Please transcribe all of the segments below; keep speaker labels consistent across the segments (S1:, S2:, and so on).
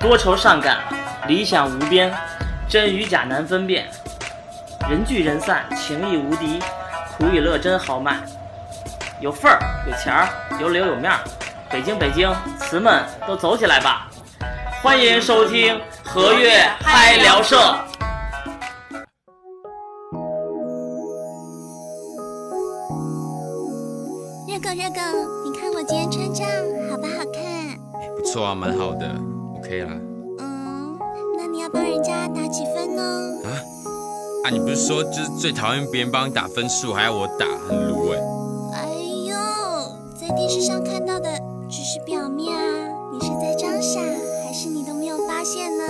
S1: 多愁善感，理想无边，真与假难分辨。人聚人散，情义无敌，苦与乐真豪迈。有份儿，有钱儿，有脸有面儿。北京，北京，词们都走起来吧！欢迎收听和悦嗨聊社。
S2: 热狗，热狗，你看我今天穿这样好不好看？
S3: 不错啊，蛮好的，OK 啦。
S2: 嗯，那你要帮人家打几分呢？
S3: 啊啊！你不是说就是最讨厌别人帮你打分数，还要我打，很卤哎、
S2: 哎呦，在电视上看到的只是表面啊，你是在装傻，还是你都没有发现呢？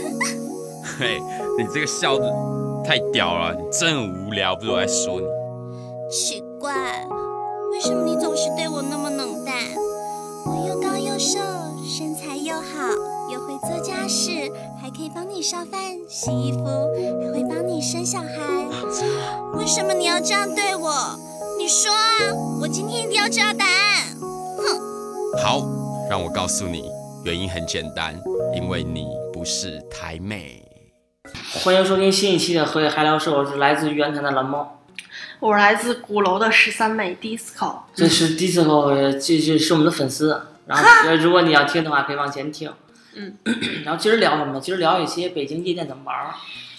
S3: 嘿，你这个笑的太屌了，你真无聊，不是我在说你。
S2: 奇怪，为什么你总是对我那么冷淡？我又高又瘦，身材又好，又会做家事，还可以帮你烧饭、洗衣服，还会帮你生小孩。为什么你要这样对我？你说啊，我今天一定要知道答案。
S3: 哼好，让我告诉你，原因很简单，因为你不是台妹。
S1: 欢迎收听新一期的和悦嗨聊社，我是来自于原台的蓝猫。
S4: 我是来自鼓楼的十三妹 disco。
S1: 这是 disco，这这是我们的粉丝。然后，呃如果你要听的话，可以往前听。
S4: 嗯。
S1: 然后今儿聊什么？今儿聊一些北京夜店怎么玩儿。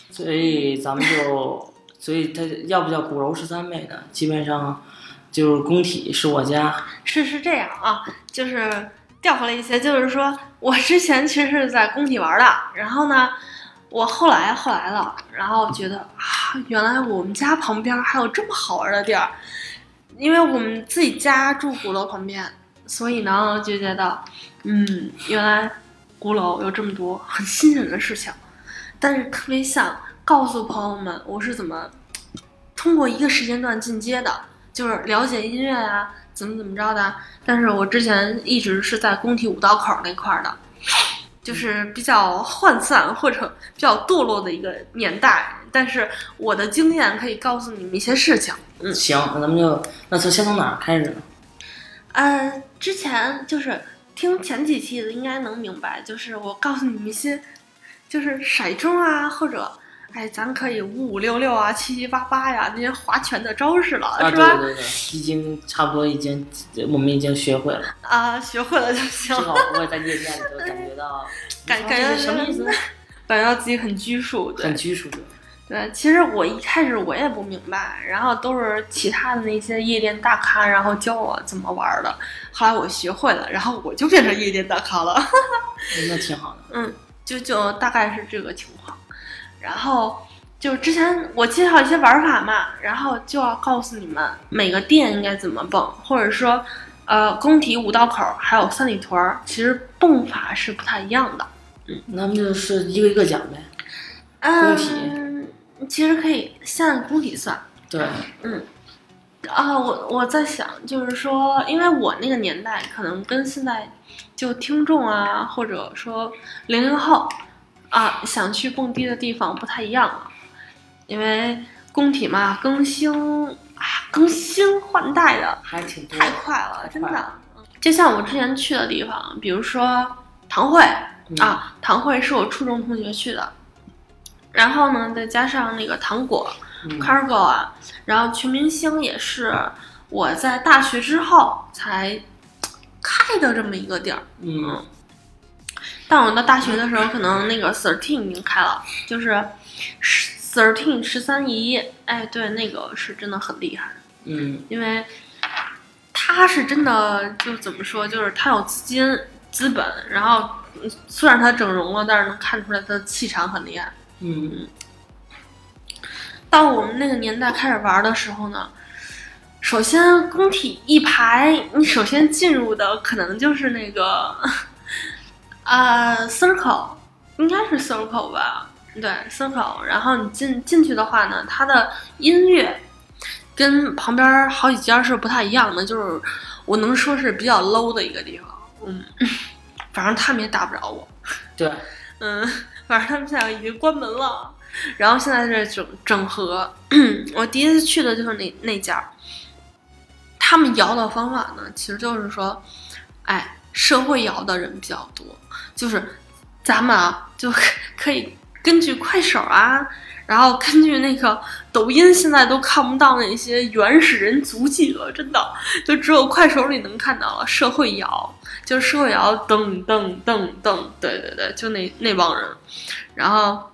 S1: 所以咱们就，所以它要不叫鼓楼十三妹呢？基本上就是工体是我家。
S4: 是是这样啊，就是调回来一些，就是说我之前其实是在工体玩的，然后呢，我后来后来了，然后觉得啊，原来我们家旁边还有这么好玩的地儿，因为我们自己家住鼓楼旁边，所以呢就觉得，嗯，原来鼓楼有这么多很新鲜的事情，但是特别像告诉朋友们我是怎么通过一个时间段进阶的，就是了解音乐啊、怎么怎么着的。但是我之前一直是在工体五道口那块儿的，就是比较涣散或者比较堕落的一个年代。但是我的经验可以告诉你们一些事情。嗯，
S1: 行，那咱们就那从先从哪儿开始呢？
S4: 呃，之前就是听前几期的，应该能明白，就是我告诉你们一些，就是骰盅啊，或者哎，咱可以五五六六啊，七七八八呀，那些划拳的招式了，
S1: 啊，
S4: 是吧？
S1: 对对对，已经差不多已经我们已经学会了，
S4: 啊，学会了就行
S1: 至。少不会在夜店里头感觉到，
S4: 感感觉
S1: 什么意思呢？
S4: 感觉到自己很拘束，对
S1: 很拘束的。
S4: 对。其实我一开始我也不明白，然后都是其他的那些夜店大咖，然后教我怎么玩的。后来我学会了，然后我就变成夜店大咖了。
S1: 那挺好的。
S4: 嗯，就就大概是这个情况。然后就之前我介绍一些玩法嘛，然后就要告诉你们每个店应该怎么蹦，或者说，呃，工体五道口还有三里屯儿，其实蹦法是不太一样的。
S1: 嗯那么就是一个一个讲呗。工体
S4: 嗯，其实可以先按工体算。
S1: 对，嗯
S4: 啊，我我在想，就是说，因为我那个年代可能跟现在就听众啊，或者说零零后啊，想去蹦迪的地方不太一样了，因为工体嘛，更新啊，更新换代的
S1: 还挺多。
S4: 太快了，真的。就像我之前去的地方，比如说堂会
S1: 嗯
S4: 啊，堂会是我初中同学去的，然后呢，再加上那个糖果。
S1: 嗯
S4: Cargo 啊，然后全明星也是我在大学之后才开的这么一个地儿。
S1: 嗯，
S4: 但我到大学的时候，可能那个 Thirteen 已经开了，就是 Thirteen 十三姨，哎，对，那个是真的很厉害，
S1: 嗯，
S4: 因为他是真的就怎么说，就是他有资金资本，然后嗯虽然他整容了，但是能看出来他的气场很厉害。
S1: 嗯，
S4: 到我们那个年代开始玩的时候呢，首先工体一排，你首先进入的可能就是那个，呃，circle，应该是 circle 吧？对，circle。然后你进进去的话呢，它的音乐跟旁边好几家是不太一样的，就是我能说是比较 low 的一个地方。嗯，反正他们也打不着我。
S1: 对，
S4: 嗯，反正他们现在已经关门了，然后现在是整整合。我第一次去的就是那那家，他们摇的方法呢，其实就是说，哎，社会摇的人比较多，就是咱们啊，就 可以根据快手啊，然后根据那个抖音，现在都看不到那些原始人足迹了，真的，就只有快手里能看到了社会摇。就是社会摇噔噔噔噔，对对对，就那那帮人，然后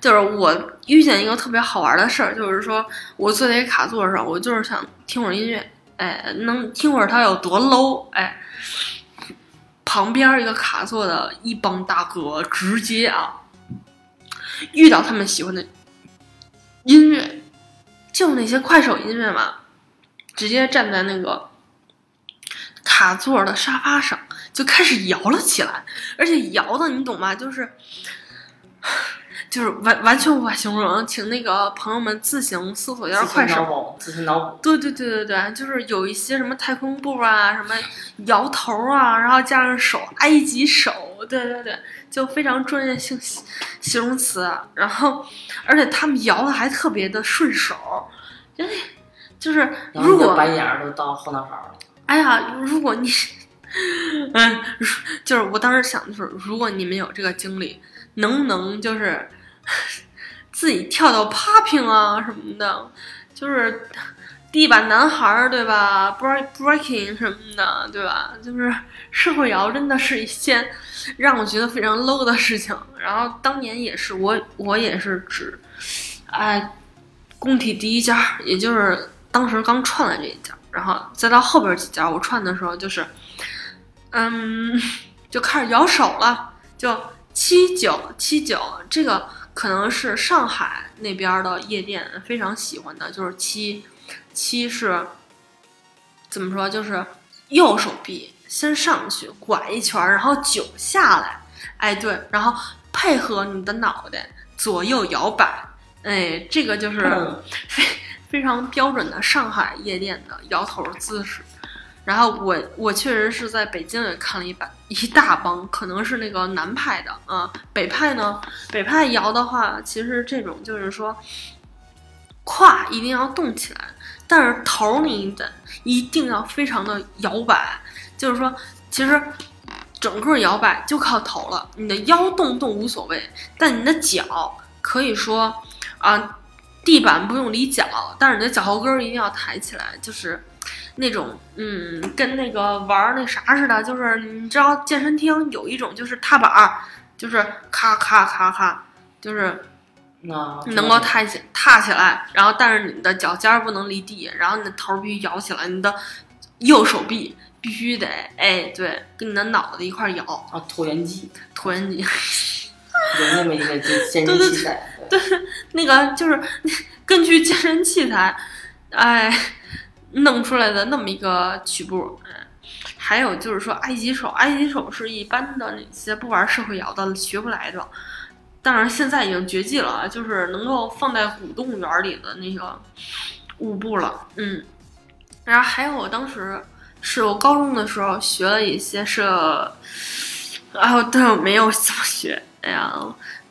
S4: 就是我遇见一个特别好玩的事儿，就是说我坐在卡座上，我就是想听会儿音乐，哎，能听会儿它有多 low，哎，旁边一个卡座的一帮大哥直接啊，遇到他们喜欢的音乐，就那些快手音乐嘛，直接站在那个。卡座的沙发上就开始摇了起来，而且摇的你懂吗？就是，就是完完全无法形容，请那个朋友们自行搜索一下快手。
S1: 自行脑补。
S4: 对对对对对，就是有一些什么太空步啊，什么摇头啊，然后加上手埃及手，对对对，就非常专业性形容词。然后，而且他们摇的还特别的顺手，因为就是如果
S1: 白眼都到后脑勺了。
S4: 哎呀，如果你，嗯，就是我当时想的是，如果你们有这个经历，能不能就是 自己跳跳 popping 啊什么的，就是地板男孩儿对吧？break breaking 什么的对吧？就是社会摇真的是一件让我觉得非常 low 的事情。然后当年也是我我也是指，哎，工体第一家，也就是当时刚串了这一家。然后再到后边几家，我串的时候就是，嗯，就开始摇手了，就七九七九，这个可能是上海那边的夜店非常喜欢的，就是七七是怎么说？就是右手臂先上去拐一圈，然后九下来，哎对，然后配合你的脑袋左右摇摆，哎，这个就是非。非常标准的上海夜店的摇头姿势，然后我我确实是在北京也看了一把一大帮，可能是那个南派的啊，北派呢，北派摇的话，其实这种就是说，胯一定要动起来，但是头你得一定要非常的摇摆，就是说，其实整个摇摆就靠头了，你的腰动动无所谓，但你的脚可以说啊。地板不用离脚，但是你的脚后跟一定要抬起来，就是那种，嗯，跟那个玩那啥似的，就是你知道健身厅有一种就是踏板儿，就是咔咔咔咔，就是能够抬起踏起来，然后但是你的脚尖儿不能离地，然后你的头必须摇起来，你的右手臂必须得，哎，对，跟你的脑子一块摇
S1: 啊，椭圆机，
S4: 椭圆机。
S1: 有那么一个健 身器材，
S4: 对，那个就是 根据健身器材，哎，弄出来的那么一个曲步。嗯，还有就是说埃及手，埃及手是一般的那些不玩社会摇的学不来的，当然现在已经绝迹了，就是能够放在古动物园里的那个舞步了。嗯，然后还有我当时是我高中的时候学了一些社，然后但我没有怎么学。哎呀，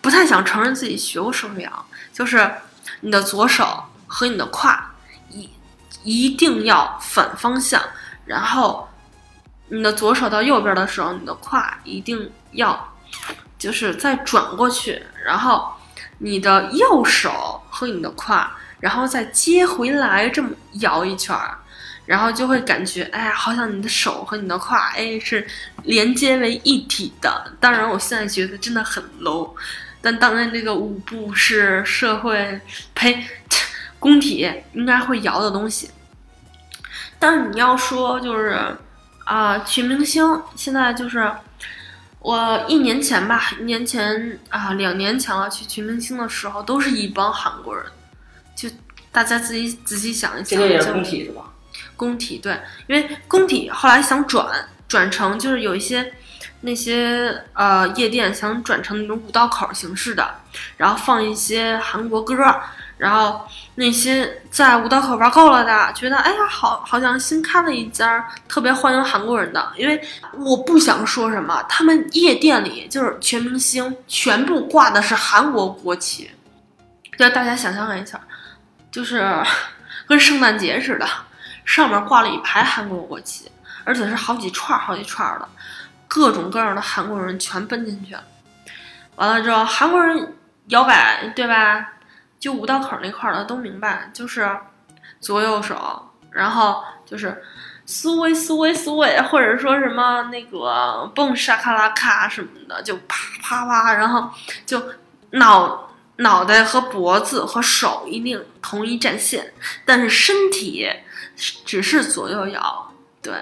S4: 不太想承认自己学过社会摇，就是你的左手和你的胯一定要反方向，然后你的左手到右边的时候，你的胯一定要就是再转过去，然后你的右手和你的胯，然后再接回来，这么摇一圈儿。然后就会感觉，哎，好像你的手和你的胯，哎，是连接为一体的。当然，我现在觉得真的很 low，但当然，这个舞步是社会呸，工体应该会摇的东西。但是你要说就是啊，群明星现在就是我一年前吧，一年前啊，两年前了，去群明星的时候，都是一帮韩国人，就大家自己仔细想一想，这
S1: 个也是工体是吧？
S4: 工体对，因为工体后来想转转成就是有一些那些呃夜店想转成那种五道口形式的，然后放一些韩国歌，然后那些在五道口玩够了的，觉得哎呀，好，好像新开了一家特别欢迎韩国人的。因为我不想说什么，他们夜店里就是全明星全部挂的是韩国国旗，就大家想象一下，就是跟圣诞节似的，上面挂了一排韩国国旗，而且是好几串儿好几串儿的，各种各样的韩国人全奔进去了。完了之后，韩国人摇摆，对吧？就五道口那块儿的都明白，就是左右手，然后就是苏威苏威苏威，或者说什么那个蹦沙卡拉卡什么的，就啪啪啪，然后就脑脑袋和脖子和手一定同一战线，但是身体只是左右摇。对，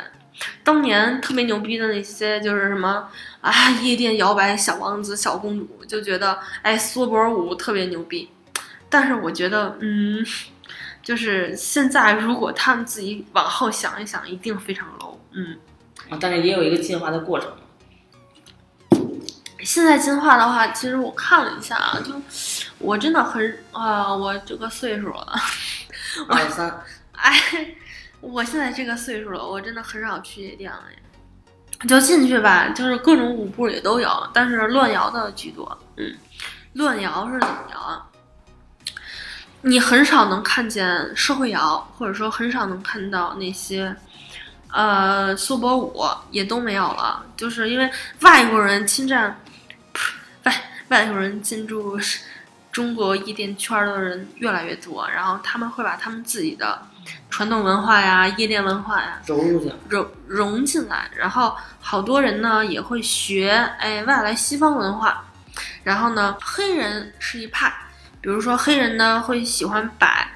S4: 当年特别牛逼的那些就是什么啊，夜店摇摆小王子、小公主，就觉得哎，缩脖舞特别牛逼。但是我觉得，嗯，就是现在如果他们自己往后想一想，一定非常 low。嗯，
S1: 啊，但是也有一个进化的过程。
S4: 现在进化的话，其实我看了一下啊，就我真的很啊，我这个岁数了，
S1: 二十三，
S4: 哎，我现在这个岁数了，我真的很少去夜店了呀。就进去吧，就是各种舞步也都有，但是乱摇的居多。嗯，乱摇是怎么摇啊？你很少能看见社会摇，或者说很少能看到那些，呃，缩脖舞也都没有了，就是因为外国人侵占，外外国人进驻中国夜店圈的人越来越多，然后他们会把他们自己的传统文化呀、夜店文化呀
S1: 融入进
S4: 融融进来，然后好多人呢也会学哎外来西方文化，然后呢黑人是一派。比如说黑人呢会喜欢摆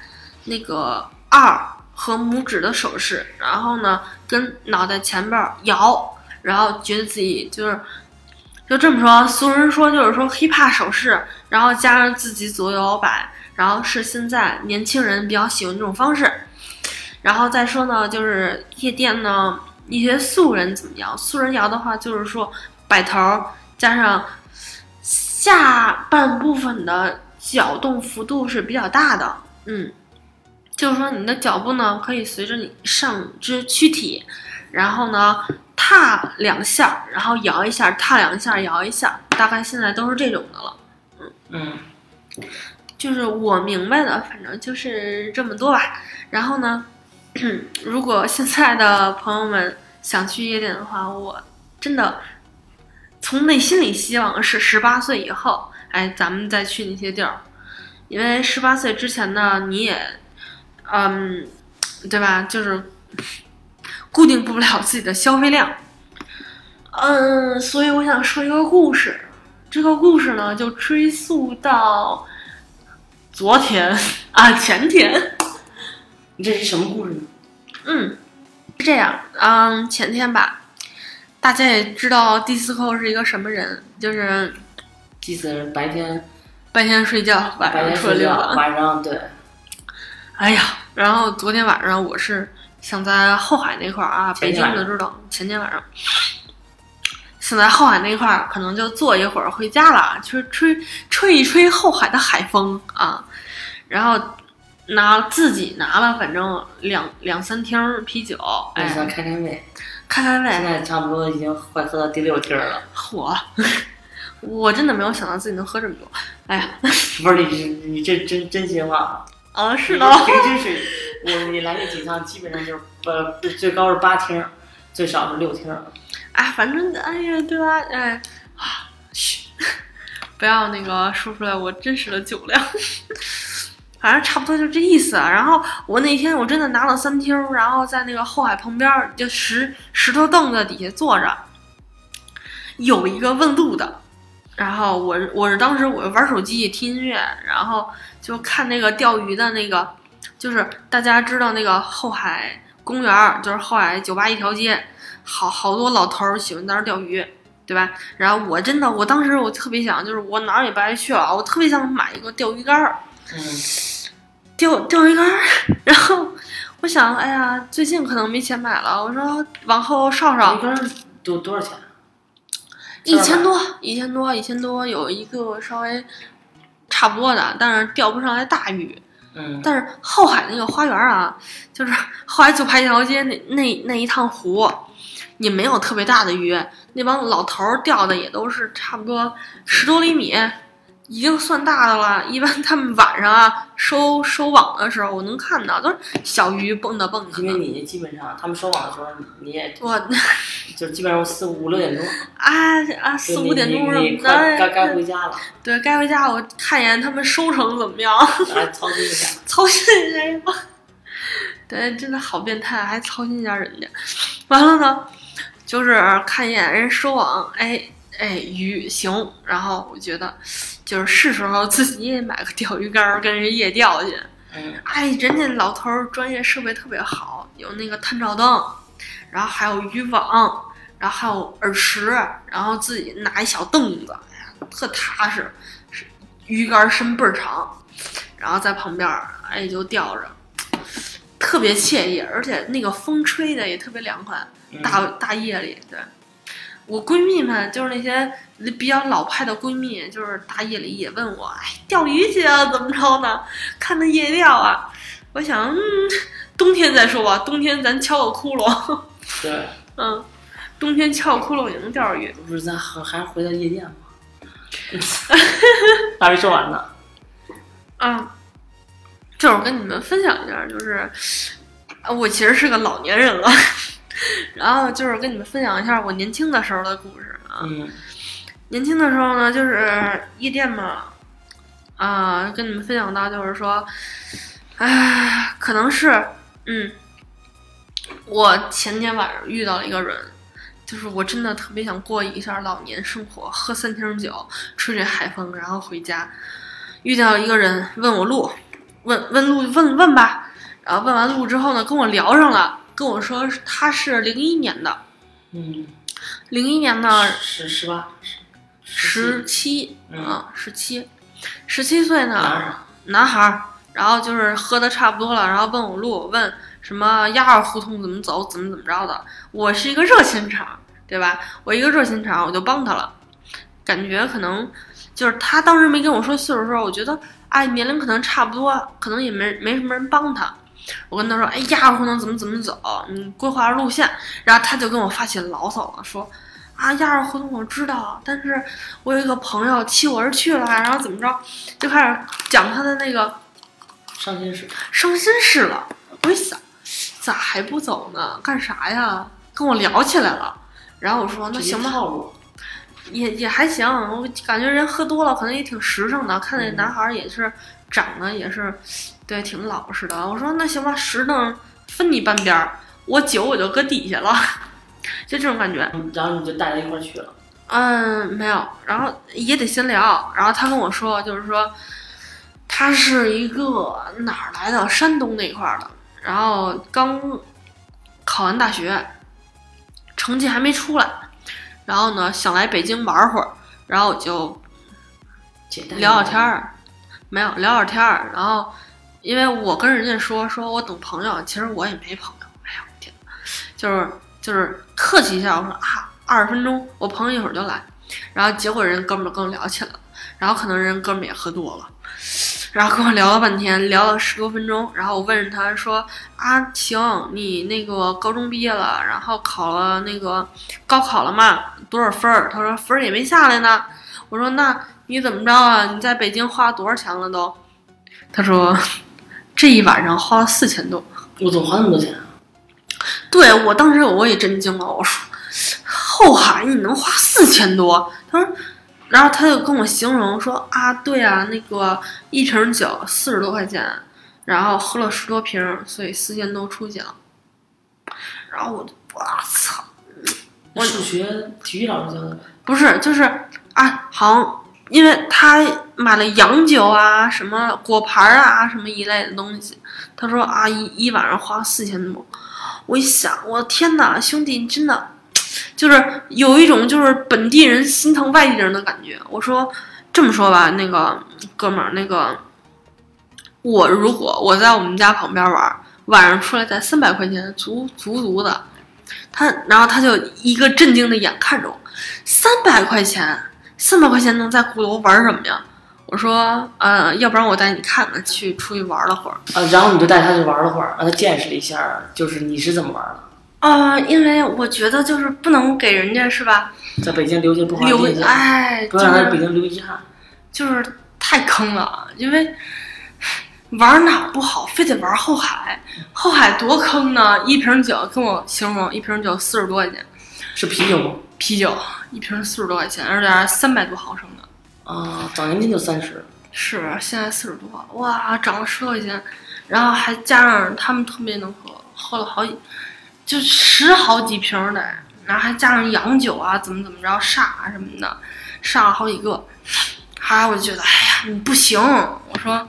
S4: 那个二和拇指的手势，然后呢跟脑袋前边摇，然后觉得自己就是就这么说，俗人说就是说 hiphop 手势，然后加上自己左右摇摆，然后是现在年轻人比较喜欢这种方式。然后再说呢，就是夜店呢一些素人怎么摇？素人摇的话就是说摆头加上下半部分的。脚动幅度是比较大的，嗯，就是说你的脚步呢可以随着你上肢躯体，然后呢踏两下，然后摇一下，踏两下，摇一下，大概现在都是这种的了，
S1: 嗯嗯，
S4: 就是我明白的，反正就是这么多吧。然后呢，如果现在的朋友们想去夜店的话，我真的从内心里希望是十八岁以后。哎，咱们再去那些地儿，因为十八岁之前呢，你也，嗯，对吧？就是固定不了自己的消费量。嗯，所以我想说一个故事。这个故事呢，就追溯到昨天啊，前天。
S1: 你这是什么故事呢？
S4: 嗯，是这样。嗯，前天吧，大家也知道迪斯科是一个什么人，就是。
S1: 祭祀白天，
S4: 白天睡觉，晚上出来溜达。
S1: 晚上对。
S4: 哎呀，然后昨天晚上我是想在后海那块儿啊，北京的知道，前天晚上想在后海那块儿，可能就坐一会儿回家了，就是吹吹一吹后海的海风啊。然后拿自己拿了，反正两两三听啤酒，哎，
S1: 想开开胃，
S4: 开开胃。
S1: 现在差不多已经快喝到第六听了。
S4: 嚯！我真的没有想到自己能喝这么多，哎呀，
S1: 不是你你这真真心话
S4: 啊？是的，
S1: 平均水，我你来这几趟基本上就是呃最高是八听，最少是六听。
S4: 哎，反正哎呀，对吧？哎啊，嘘，不要那个说出来我真实的酒量，反正差不多就这意思。然后我那天我真的拿了三听，然后在那个后海旁边就石石头凳子底下坐着，有一个问路的。然后我我是当时我玩手机听音乐，然后就看那个钓鱼的那个，就是大家知道那个后海公园，就是后海酒吧一条街，好好多老头儿喜欢在那儿钓鱼，对吧？然后我真的，我当时我特别想，就是我哪儿也不爱去了，我特别想买一个钓鱼竿儿，
S1: 嗯，
S4: 钓钓鱼竿儿。然后我想，哎呀，最近可能没钱买了，我说往后稍稍。
S1: 钓鱼竿多多少钱？
S4: 一千多，一千多，一千多，有一个稍微差不多的，但是钓不上来大鱼。
S1: 嗯，
S4: 但是后海那个花园啊，就是后来就排一条街那那那一趟湖，也没有特别大的鱼，那帮老头儿钓的也都是差不多十多厘米，已经算大的了。一般他们晚上啊收收网的时候，我能看到都是小鱼蹦跶蹦跶的。
S1: 因为你基本上他们收网的时候，你也
S4: 我
S1: 就是基本上四五六点钟，
S4: 啊啊四
S1: 就
S4: 五点钟什么
S1: 快该该
S4: 的，
S1: 回家了，
S4: 对该回家我看一眼他们收成怎么样。
S1: 来 操心一下。
S4: 操心一下呀。对，真的好变态，还操心一下人家。完了呢，就是看一眼人收网，哎哎鱼行，然后我觉得就是是时候自己也买个钓鱼竿儿跟人夜钓去。
S1: 嗯，
S4: 哎，人家老头儿专业设备特别好，有那个探照灯，然后还有渔网，然后还有饵食，然后自己拿一小凳子，哎呀，特踏实，是鱼竿伸倍儿长，然后在旁边儿，哎，就钓着，特别惬意，而且那个风吹的也特别凉快，
S1: 嗯
S4: 大大夜里，对。我闺蜜们就是那些比较老派的闺蜜，就是大夜里也问我，哎，钓鱼去啊，怎么着呢？看那夜钓啊。我想，嗯，冬天再说吧，冬天咱敲个窟窿，
S1: 对，
S4: 嗯，冬天敲个窟窿也能钓着鱼。
S1: 不是咱还还是回到夜店吗？还没说完呢。
S4: 嗯，就是我跟你们分享一下，就是呃我其实是个老年人了，然后就是跟你们分享一下我年轻的时候的故事啊。
S1: 嗯
S4: 年轻的时候呢，就是夜店嘛，啊、跟你们分享到就是说，唉，可能是，嗯，我前天晚上遇到了一个人，就是我真的特别想过一下老年生活，喝三瓶酒，吹吹海风，然后回家。遇到一个人问我路，问问路问问吧，然后问完路之后呢，跟我聊上了，跟我说他是零一年的，
S1: 嗯，
S4: 零一年的
S1: 十十八
S4: 十七
S1: 嗯
S4: 啊，十七，十七岁呢，
S1: 男
S4: 孩儿，然后就是喝的差不多了，然后问我路，问什么鸭儿胡同怎么走，怎么怎么着的。我是一个热心肠，对吧？我一个热心肠，我就帮他了。感觉可能就是他当时没跟我说岁数的时候，我觉得哎年龄可能差不多，可能也没没什么人帮他。我跟他说，哎鸭儿胡同怎么怎么走，你规划路线。然后他就跟我发起牢骚了，说。啊，亚二胡同我知道，但是我有一个朋友弃我而去了，然后怎么着，就开始讲他的那个
S1: 伤心事。
S4: 伤心事了。我一想，咋还不走呢？干啥呀？跟我聊起来了。然后我说那行吧，也也还行。我感觉人喝多了，可能也挺实诚的。看那
S1: 嗯
S4: 男孩儿也是长得也是，对，挺老实的。我说那行吧，实诚分你半边儿，我九我就搁底下了，就这种感觉。
S1: 嗯然后你就带他一块儿去了。
S4: 嗯，没有，然后也得先聊。然后他跟我说，就是说，他是一个哪儿来的？山东那块儿的。然后刚考完大学，成绩还没出来，然后呢想来北京玩会儿，然后我就
S1: 简单
S4: 聊聊天儿，没有聊聊天儿。然后因为我跟人家说，说我等朋友，其实我也没朋友。哎呀，我天，就是就是客气一下，我说啊，二十分钟，我朋友一会儿就来。然后结果人哥们儿跟我聊起来了，然后可能人哥们儿也喝多了，然后跟我聊了半天，聊了十多分钟。然后我问他说啊，行，你那个高中毕业了，然后考了那个高考了嘛？多少分儿？他说分儿也没下来呢。我说那你怎么着啊？你在北京花多少钱了都？他说这一晚上花了四千多。
S1: 我怎么花那么多钱啊？
S4: 对我当时我也震惊了，我说后海你能花四千多？他说，然后他就跟我形容说啊，对啊，那个一瓶酒四十多块钱，然后喝了十多瓶，所以四千多出去了。然后我就我操，
S1: 我数学体育老师教的呗。
S4: 不是就是啊，好像因为他买了洋酒啊，什么果盘啊，什么一类的东西。他说啊，一一晚上花四千多。我一想，我的天哪，兄弟，你真的就是有一种就是本地人心疼外地人的感觉。我说这么说吧，那个哥们儿，那个我如果我在我们家旁边玩，晚上出来才三百块钱，足足足的。他然后他就一个震惊的眼看着我，三百块钱，三百块钱能在鼓楼玩什么呀？我说呃，要不然我带你看看，去出去玩了会儿。
S1: 啊，然后你就带他去玩了会儿，让他见识了一下，就是你是怎么玩的，
S4: 啊、因为我觉得就是不能给人家是吧
S1: 在北京留下不好印象，
S4: 哎，
S1: 不
S4: 就是
S1: 让他北京留遗憾。
S4: 就是太坑了，因为玩哪儿不好，非得玩后海，后海多坑呢！一瓶酒跟我形容，一瓶酒四十多块钱，
S1: 是啤酒吗？
S4: 啤酒一瓶四十多块钱，而且还是三百多毫升的。
S1: 啊，早年间就三十。
S4: 是，现在四十多，哇，涨了十多块钱，然后还加上他们特别能喝，喝了好几，就十好几瓶的，然后还加上洋酒啊，怎么怎么着，煞啊什么的，煞了好几个。后来我就觉得，哎呀，你不行，我说，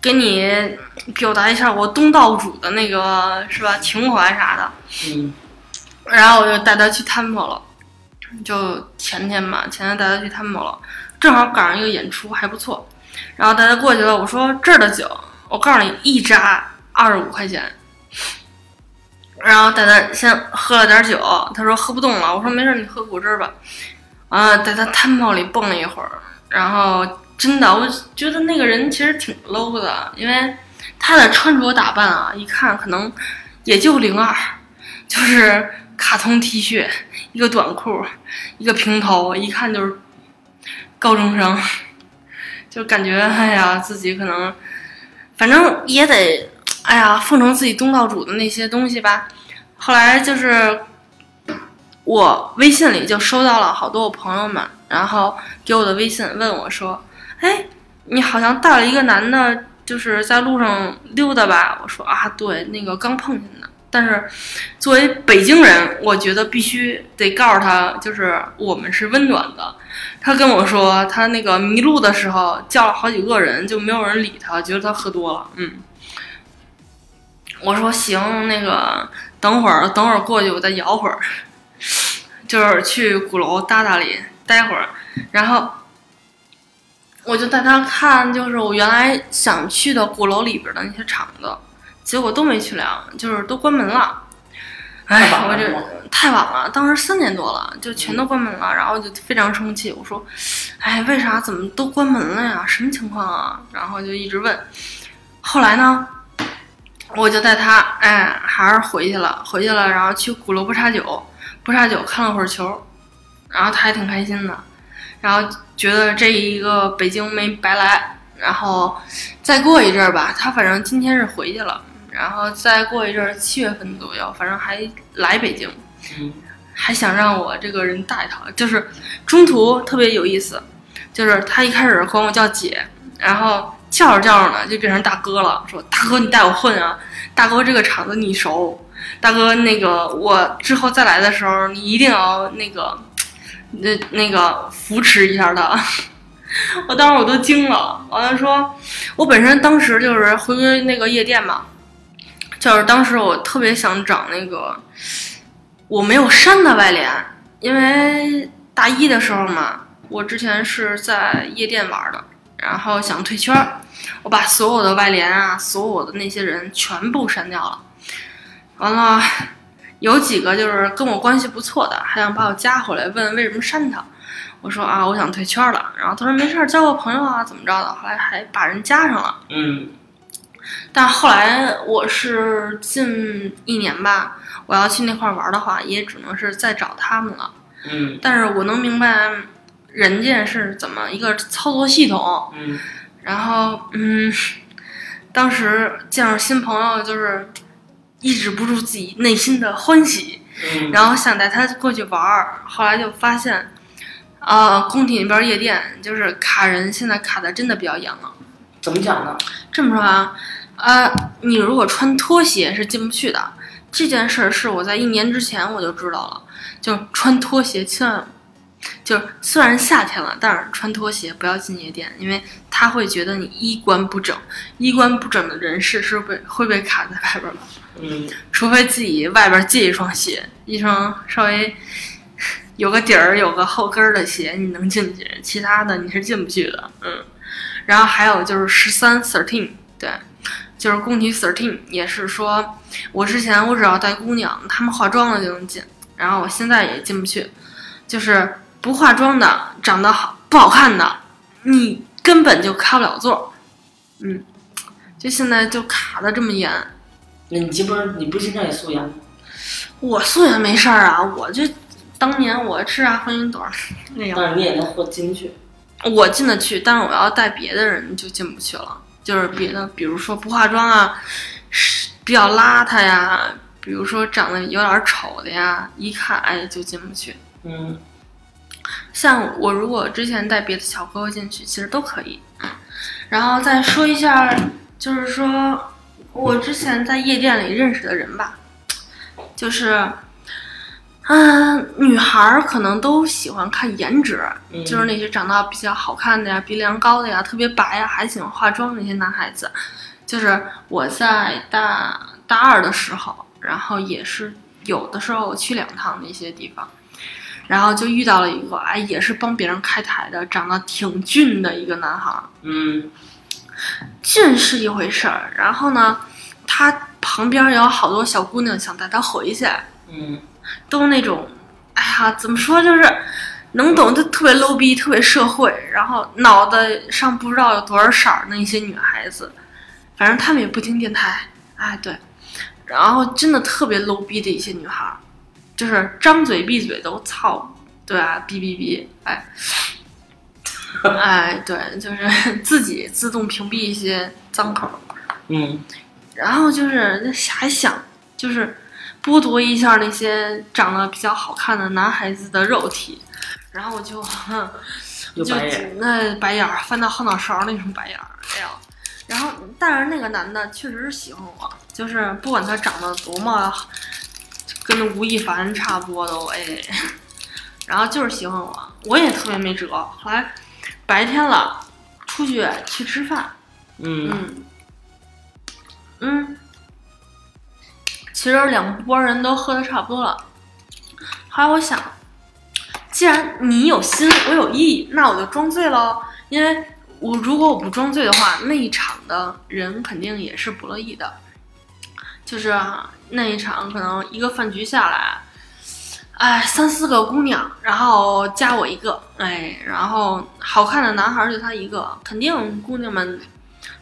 S4: 给你表达一下我东道主的那个是吧情怀啥的，
S1: 嗯，
S4: 然后我就带他去 Temple 了，就前天吧，前天带他去 Temple 了，正好赶上一个演出，还不错。然后带他过去了，我说这儿的酒，我告诉你，一扎二十五块钱。然后带他先喝了点酒，他说喝不动了，我说没事，你喝果汁吧。啊，在他 Temple 里蹦了一会儿，然后真的，我觉得那个人其实挺 low 的，因为他的穿着打扮啊，一看可能也就零二，就是卡通 T 恤，一个短裤，一个平头，一看就是高中生，就感觉哎呀，自己可能反正也得哎呀奉承自己东道主的那些东西吧。后来就是我微信里就收到了好多我朋友们，然后给我的微信问我说：“哎，你好像带了一个男的，就是在路上溜达吧？”我说：“啊，对，那个刚碰见的。”但是作为北京人，我觉得必须得告诉他，就是我们是温暖的。他跟我说，他那个迷路的时候叫了好几个人，就没有人理他，觉得他喝多了。嗯，我说行，那个等会儿等会儿过去，我再摇会儿，就是去鼓楼搭搭里待会儿，然后我就带他看，就是我原来想去的鼓楼里边的那些场子，结果都没去了，就是都关门了。哎我这太晚了，当时三点多了，就全都关门了，然后就非常生气，我说，哎，为啥怎么都关门了呀？什么情况啊？然后就一直问，后来呢，我就带他，哎，还是回去了，回去了，然后去鼓楼不插酒，不插酒看了会儿球，然后他还挺开心的，然后觉得这一个北京没白来，然后再过一阵儿吧，他反正今天是回去了，然后再过一阵儿，七月份左右，反正还来北京，
S1: 嗯，
S4: 还想让我这个人带他，就是中途特别有意思，就是他一开始管我叫姐，然后叫着叫着呢就变成大哥了，说大哥你带我混啊，大哥这个厂子你熟，大哥那个我之后再来的时候你一定要那个那那个扶持一下他。我当时我都惊了，完了说，我本身当时就是回归那个夜店嘛，就是当时我特别想找那个，我没有删的外联，因为大一的时候嘛，我之前是在夜店玩的，然后想退圈儿，我把所有的外联啊，所有的那些人全部删掉了，完了，有几个就是跟我关系不错的，还想把我加回来，问为什么删他。我说啊，我想退圈了。然后他说没事儿，交个朋友啊，怎么着的。后来还把人加上了。
S1: 嗯，
S4: 但后来我是近一年吧，我要去那块儿玩的话，也只能是再找他们了。
S1: 嗯
S4: 但是我能明白人家是怎么一个操作系统。
S1: 嗯
S4: 然后嗯，当时见着新朋友就是抑制不住自己内心的欢喜。
S1: 嗯，
S4: 然后想带他过去玩儿，后来就发现，呃，工体那边夜店就是卡人，现在卡的真的比较严了。
S1: 怎么讲呢？
S4: 这么说啊，呃，你如果穿拖鞋是进不去的。这件事儿是我在一年之前我就知道了，就穿拖鞋千万，就是虽然夏天了，但是穿拖鞋不要进夜店，因为他会觉得你衣冠不整，衣冠不整的人士是被会被卡在外边的。
S1: 嗯
S4: 除非自己外边借一双鞋，一双稍微 有个底儿、有个后跟儿的鞋，你能进去，其他的你是进不去的。嗯，然后还有就是十三 thirteen，对，就是宫体 thirteen 也是说，我之前我只要带姑娘，她们化妆了就能进，然后我现在也进不去，就是不化妆的、长得好不好看的，你根本就开不了座。嗯，就现在就卡的这么严。
S1: 那你这不是你不经常也素颜吗？
S4: 我素颜没事儿啊，我就当年我吃啥欢迎朵儿 那样，
S1: 但是你也能活进去。
S4: 我进得去，但是我要带别的人就进不去了。就是别的，比如说不化妆啊，是比较邋遢呀，比如说长得有点丑的呀，一看哎就进不去。
S1: 嗯，
S4: 像我如果之前带别的小哥哥进去，其实都可以。嗯，然后再说一下，就是说我之前在夜店里认识的人吧，就是，嗯、女孩儿可能都喜欢看颜值，
S1: 嗯
S4: 就是那些长得比较好看的呀、鼻梁高的呀、特别白呀，还喜欢化妆那些男孩子。就是我在大大二的时候，然后也是有的时候我去两趟那些地方，然后就遇到了一个哎，也是帮别人开台的，长得挺俊的一个男孩儿。
S1: 嗯
S4: 俊是一回事儿，然后呢，他旁边有好多小姑娘想带他回去，
S1: 嗯
S4: 都那种，哎呀，怎么说就是能懂，就特别 low 逼，特别社会，然后脑袋上不知道有多少色儿那些女孩子，反正她们也不听电台，哎对，然后真的特别 low 逼的一些女孩儿，就是张嘴闭嘴都操，对啊，哔哔哔，哎。哎，对，就是自己自动屏蔽一些脏口，
S1: 嗯。
S4: 然后就是还想就是剥夺一下那些长得比较好看的男孩子的肉体，然后我就哼就。那白眼儿翻到后脑勺那种白眼儿，哎呀，然后但是那个男的确实是喜欢我，就是不管他长得多么跟吴亦凡差不多都哎，然后就是喜欢我，我也特别没辙。后来白天了出去去吃饭，
S1: 嗯。
S4: 嗯，嗯，其实两拨人都喝的差不多了。后来我想，既然你有心，我有意，那我就装醉喽。因为我如果我不装醉的话，那一场的人肯定也是不乐意的。就是啊那一场可能一个饭局下来，哎，三四个姑娘，然后加我一个，哎，然后好看的男孩就他一个，肯定姑娘们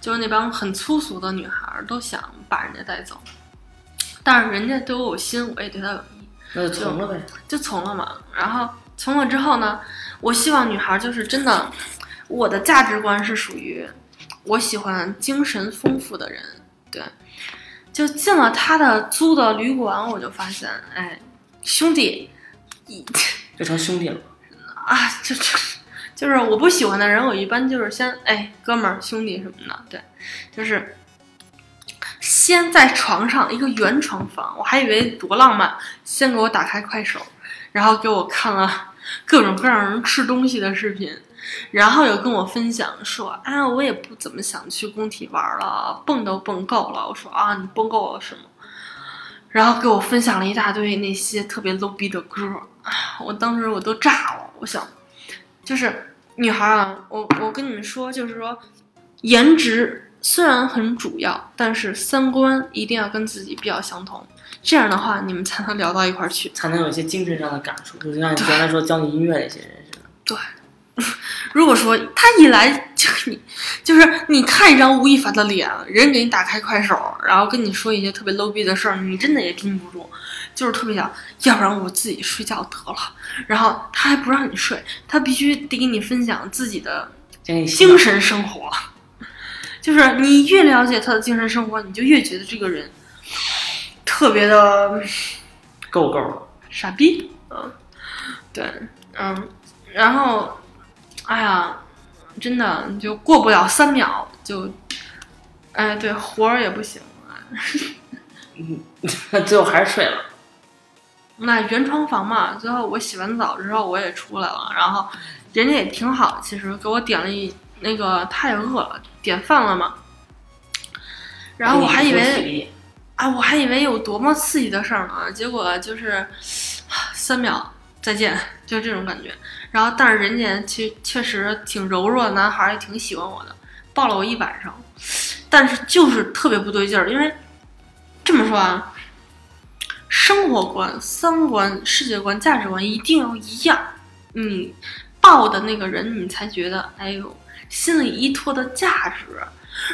S4: 就是那帮很粗俗的女孩都想把人家带走，但是人家对我有心，我也对他有意，
S1: 那就从了呗。
S4: 就从了嘛。然后从了之后呢，我希望女孩儿就是真的，我的价值观是属于我喜欢精神丰富的人，对。就进了他的租的旅馆，我就发现，哎，兄弟，一
S1: 就成兄弟了。
S4: 啊，就就就是我不喜欢的人，我一般就是先哎，哥们儿、兄弟什么的，对，就是先在床上一个圆床房，我还以为多浪漫，先给我打开快手，然后给我看了各种各样人吃东西的视频，然后有跟我分享说，啊，我也不怎么想去工体玩了，蹦都蹦够了。我说啊，你蹦够了是吗？然后给我分享了一大堆那些特别 low 逼的歌，我当时我都炸了。我想，就是女孩啊，我我跟你们说，就是说，颜值虽然很主要，但是三观一定要跟自己比较相同，这样的话你们才能聊到一块儿去。
S1: 才能有一些精神上的感触，就像你刚才说教你音乐那些人似的。
S4: 对，如果说他一来就你，就是你看一张吴亦凡的脸，人给你打开快手，然后跟你说一些特别 low 逼的事儿，你真的也禁不住，就是特别想，要不然我自己睡觉得了。然后他还不让你睡，他必须得给你分享自己的精神生活，就是你越了解他的精神生活，你就越觉得这个人特别的
S1: 够够了。
S4: 傻逼，嗯，对，嗯，然后，哎呀，真的你就过不了三秒就，哎，对，活儿也不行，
S1: 最后还是睡了。
S4: 那原床房嘛，最后我洗完澡之后我也出来了，然后人家也挺好，其实给我点了一那个太饿了，点饭了嘛，然后我还以为啊，我还以为有多么刺激的事儿呢，结果就是三秒再见，就这种感觉。然后，但是人家其确实挺柔弱的男孩儿，也挺喜欢我的，抱了我一晚上。但是就是特别不对劲儿，因为这么说啊，生活观、三观、世界观、价值观一定要一样，你抱的那个人，你才觉得，哎呦，心理依托的价值。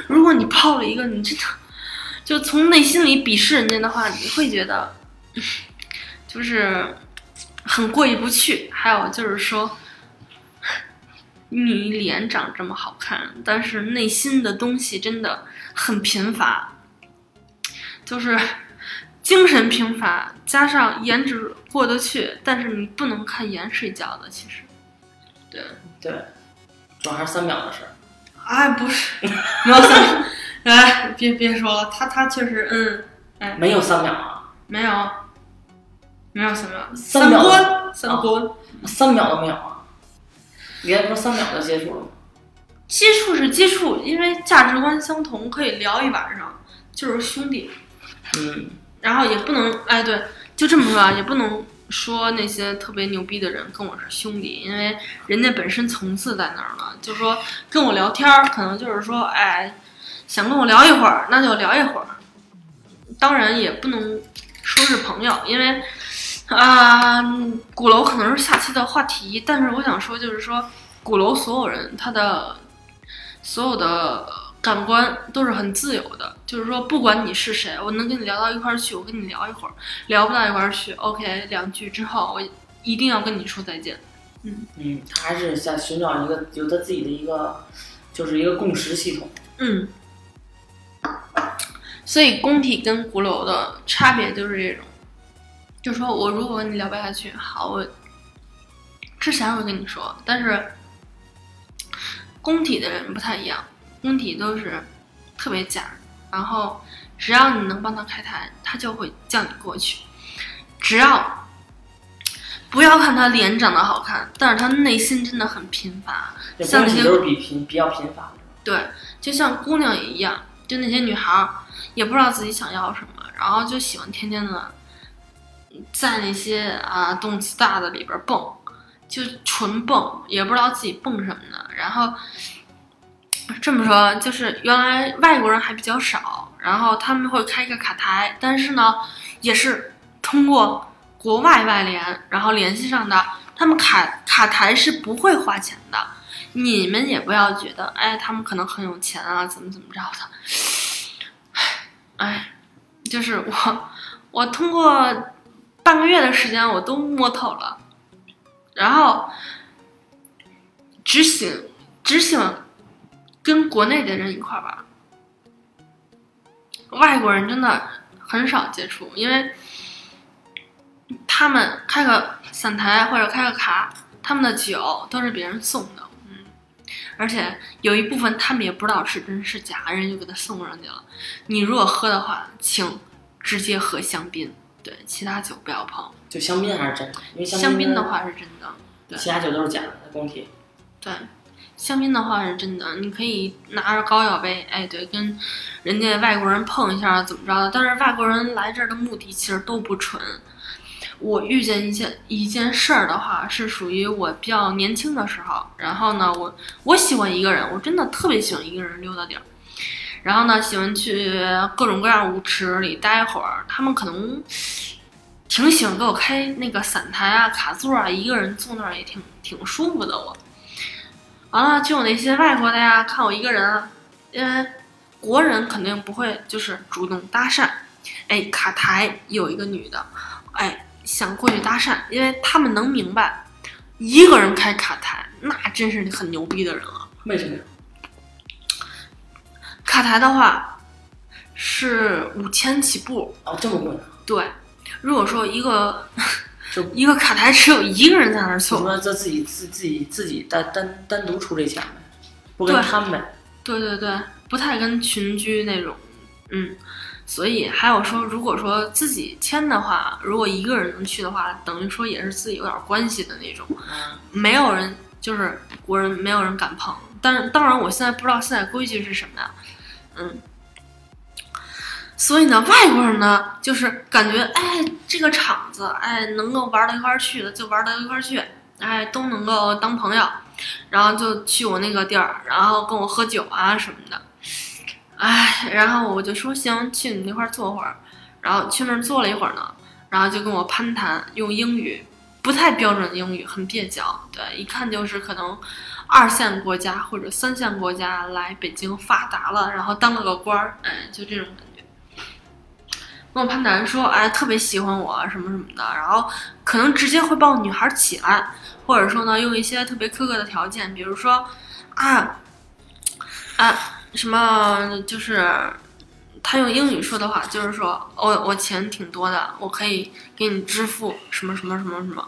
S4: 如果你泡了一个你真的就从内心里鄙视人家的话，你会觉得就是很过意不去。还有就是说，你脸长这么好看，但是内心的东西真的很贫乏，就是精神贫乏，加上颜值过得去，但是你不能看颜睡觉的。其实，对，
S1: 对，主要还是三秒的事儿。
S4: 哎，不是，没有三，哎，别别说了，他他确实，嗯，哎，
S1: 没有三秒啊，
S4: 没有，没有三秒，
S1: 三秒
S4: 观，三观，
S1: 三秒都没有啊！你还不是三秒就接触了吗？
S4: 接触是接触，因为价值观相同，可以聊一晚上，就是兄弟。
S1: 嗯，
S4: 然后也不能，哎，对，就这么说啊，也不能说那些特别牛逼的人跟我是兄弟，因为人家本身层次在那儿呢。就说跟我聊天儿，可能就是说，哎，想跟我聊一会儿，那就聊一会儿。当然也不能说是朋友，因为啊、鼓楼可能是下期的话题，但是我想说，就是说鼓楼所有人他的所有的感官都是很自由的，就是说不管你是谁，我能跟你聊到一块儿去，我跟你聊一会儿；聊不到一块儿去，OK，两句之后我一定要跟你说再见。
S1: 嗯嗯，他还是想寻找一个有他自己的一个，就是一个共识系统。
S4: 嗯，所以工体跟鼓楼的差别就是这种，就说我如果跟你聊不下去，好，我之前会跟你说，但是工体的人不太一样，工体都是特别假，然后只要你能帮他开台，他就会叫你过去，只要不要看他脸长得好看，但是他内心真的很贫乏，
S1: 这
S4: 像那些
S1: 都是比贫比较贫乏。
S4: 对，就像姑娘也一样，就那些女孩儿也不知道自己想要什么，然后就喜欢天天的在那些啊动次大的里边蹦，就纯蹦，也不知道自己蹦什么呢。然后这么说，就是原来外国人还比较少，然后他们会开一个卡台，但是呢，也是通过国外外联然后联系上的。他们卡卡台是不会花钱的，你们也不要觉得，哎，他们可能很有钱啊，怎么怎么着的。哎，就是我，我通过半个月的时间，我都摸透了，然后只行只行跟国内的人一块儿玩，外国人真的很少接触，因为他们开个散台或者开个卡，他们的酒都是别人送的，嗯，而且有一部分他们也不知道是真是假，人就给他送上去了。你如果喝的话，请直接喝香槟，对，其他酒不要碰。
S1: 就香槟还是真的，因为香
S4: 香槟
S1: 槟
S4: 的话是真的，对
S1: 其他酒都是假的，在工体。
S4: 对，香槟的话是真的，你可以拿着高脚杯，哎，对，跟人家外国人碰一下怎么着的。但是外国人来这儿的目的其实都不纯。我遇见一件一件事儿的话，是属于我比较年轻的时候，然后呢，我我喜欢一个人，我真的特别喜欢一个人溜达点儿，然后呢，喜欢去各种各样舞池里待会儿。他们可能挺喜欢给我开那个散台啊、卡座啊，一个人坐那儿也挺挺舒服的我。完了，就有那些外国的呀，看我一个人啊，因为国人肯定不会就是主动搭讪。哎，卡台有一个女的，哎，想过去搭讪，因为他们能明白，一个人开卡台那真是很牛逼的人了。
S1: 为什么呀？
S4: 卡台的话是五千起步，
S1: 哦，这么贵？
S4: 对。如果说一个
S1: 就
S4: 一个卡台只有一个人在那儿
S1: 就
S4: 坐，
S1: 说这自己自自己自己单单单独出这钱呗，不跟
S4: 对
S1: 他们呗。
S4: 对对对，不太跟群居那种，嗯，所以还有说，如果说自己签的话，如果一个人能去的话，等于说也是自己有点关系的那种，
S1: 嗯，
S4: 没有人就是国人，没有人敢碰。但是当然，我现在不知道现在规矩是什么呀，嗯。所以呢，外国人呢，就是感觉，哎，这个场子，哎，能够玩到一块儿去的就玩到一块儿去，哎，都能够当朋友，然后就去我那个地儿，然后跟我喝酒啊什么的，哎，然后我就说行，去你那块儿坐会儿，然后去那儿坐了一会儿呢，然后就跟我攀谈，用英语，不太标准的英语，很蹩脚。对，一看就是可能二线国家或者三线国家来北京发达了，然后当了个官儿，哎，就这种感觉。跟我攀谈说，哎，特别喜欢我什么什么的，然后可能直接会抱女孩起来，或者说呢，用一些特别苛刻的条件，比如说啊啊什么，就是他用英语说的话，就是说我我钱挺多的，我可以给你支付什么什么什么什么。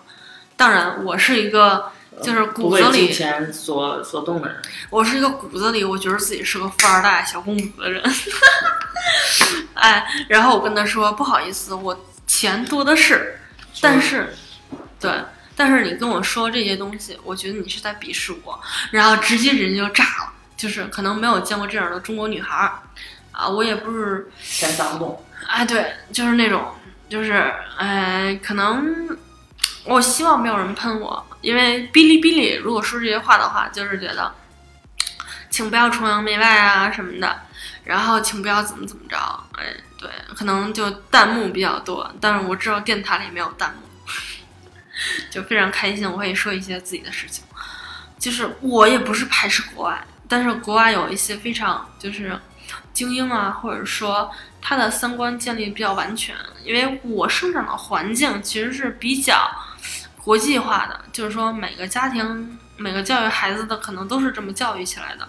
S4: 当然，我是一个就是骨子里
S1: 金钱所所动的人。
S4: 我是一个骨子里，我觉得自己是个富二代、小公主的人。哎，然后我跟他说不好意思，我钱多的是，但是，对，但是你跟我说这些东西，我觉得你是在鄙视我，然后直接人就炸了，就是可能没有见过这样的中国女孩儿啊，我也不是
S1: 钱砸不动。
S4: 哎，对，就是那种，就是，哎，可能我希望没有人喷我，因为哔哩哔哩如果说这些话的话，就是觉得，请不要崇洋媚外啊什么的，然后请不要怎么怎么着，哎，对，可能就弹幕比较多，但是我知道电台里没有弹幕，就非常开心，我可以说一些自己的事情，就是我也不是排斥国外，但是国外有一些非常就是精英啊，或者说他的三观建立比较完全，因为我生长的环境其实是比较国际化的，就是说每个家庭、每个教育孩子的可能都是这么教育起来的，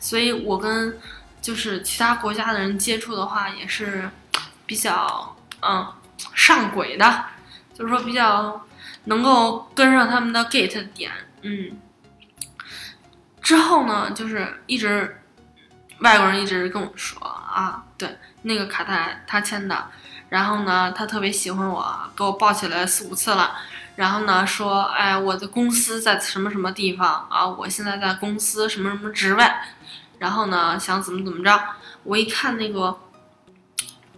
S4: 所以我跟就是其他国家的人接触的话，也是比较嗯上轨的，就是说比较能够跟上他们的 get 点，嗯。之后呢，就是一直外国人一直跟我说啊，对，那个卡带他签的，然后呢，他特别喜欢我，给我抱起来四五次了，然后呢说，哎，我的公司在什么什么地方啊，我现在在公司什么什么职位，然后呢想怎么怎么着，我一看那个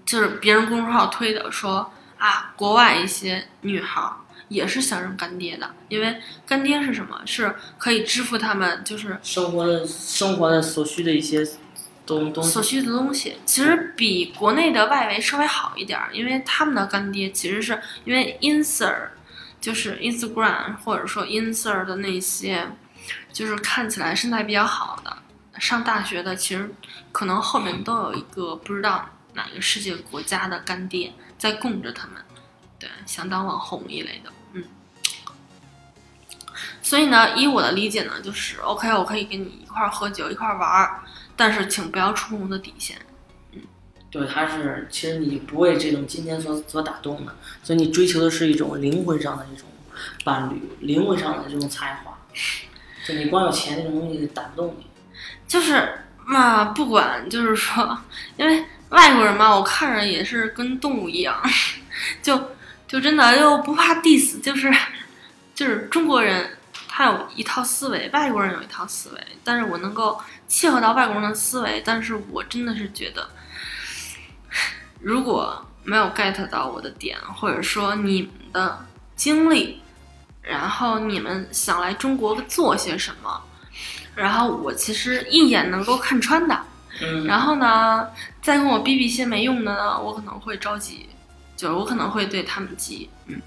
S4: 就是别人公众号推的说啊，国外一些女孩儿也是想认干爹的，因为干爹是什么？是可以支付他们就是
S1: 生活的生活的所需的一些东东
S4: 所。需的东西，其实比国内的外围稍微好一点儿，因为他们的干爹其实是因为 Inser，就是 Instagram 或者说 Insert 的那些，就是看起来身材比较好的，上大学的，其实可能后面都有一个不知道哪个世界国家的干爹在供着他们，对，想当网红一类的，嗯。所以呢，以我的理解呢，就是 OK，我可以跟你一块儿喝酒，一块儿玩儿，但是请不要触碰我的底线。
S1: 对，他是其实你不为这种金钱所所打动的，所以你追求的是一种灵魂上的这种伴侣，灵魂上的这种才华。就你光有钱这种东西打不动你。
S4: 就是嘛，不管就是说，因为外国人嘛，我看着也是跟动物一样，就就真的就不怕 diss，就是就是中国人他有一套思维，外国人有一套思维，但是我能够契合到外国人的思维，但是我真的是觉得，如果没有 get 到我的点，或者说你们的经历，然后你们想来中国做些什么。然后我其实一眼能够看穿的，
S1: 嗯，
S4: 然后呢，再跟我逼逼些没用的呢，我可能会着急，就是我可能会对他们急，嗯。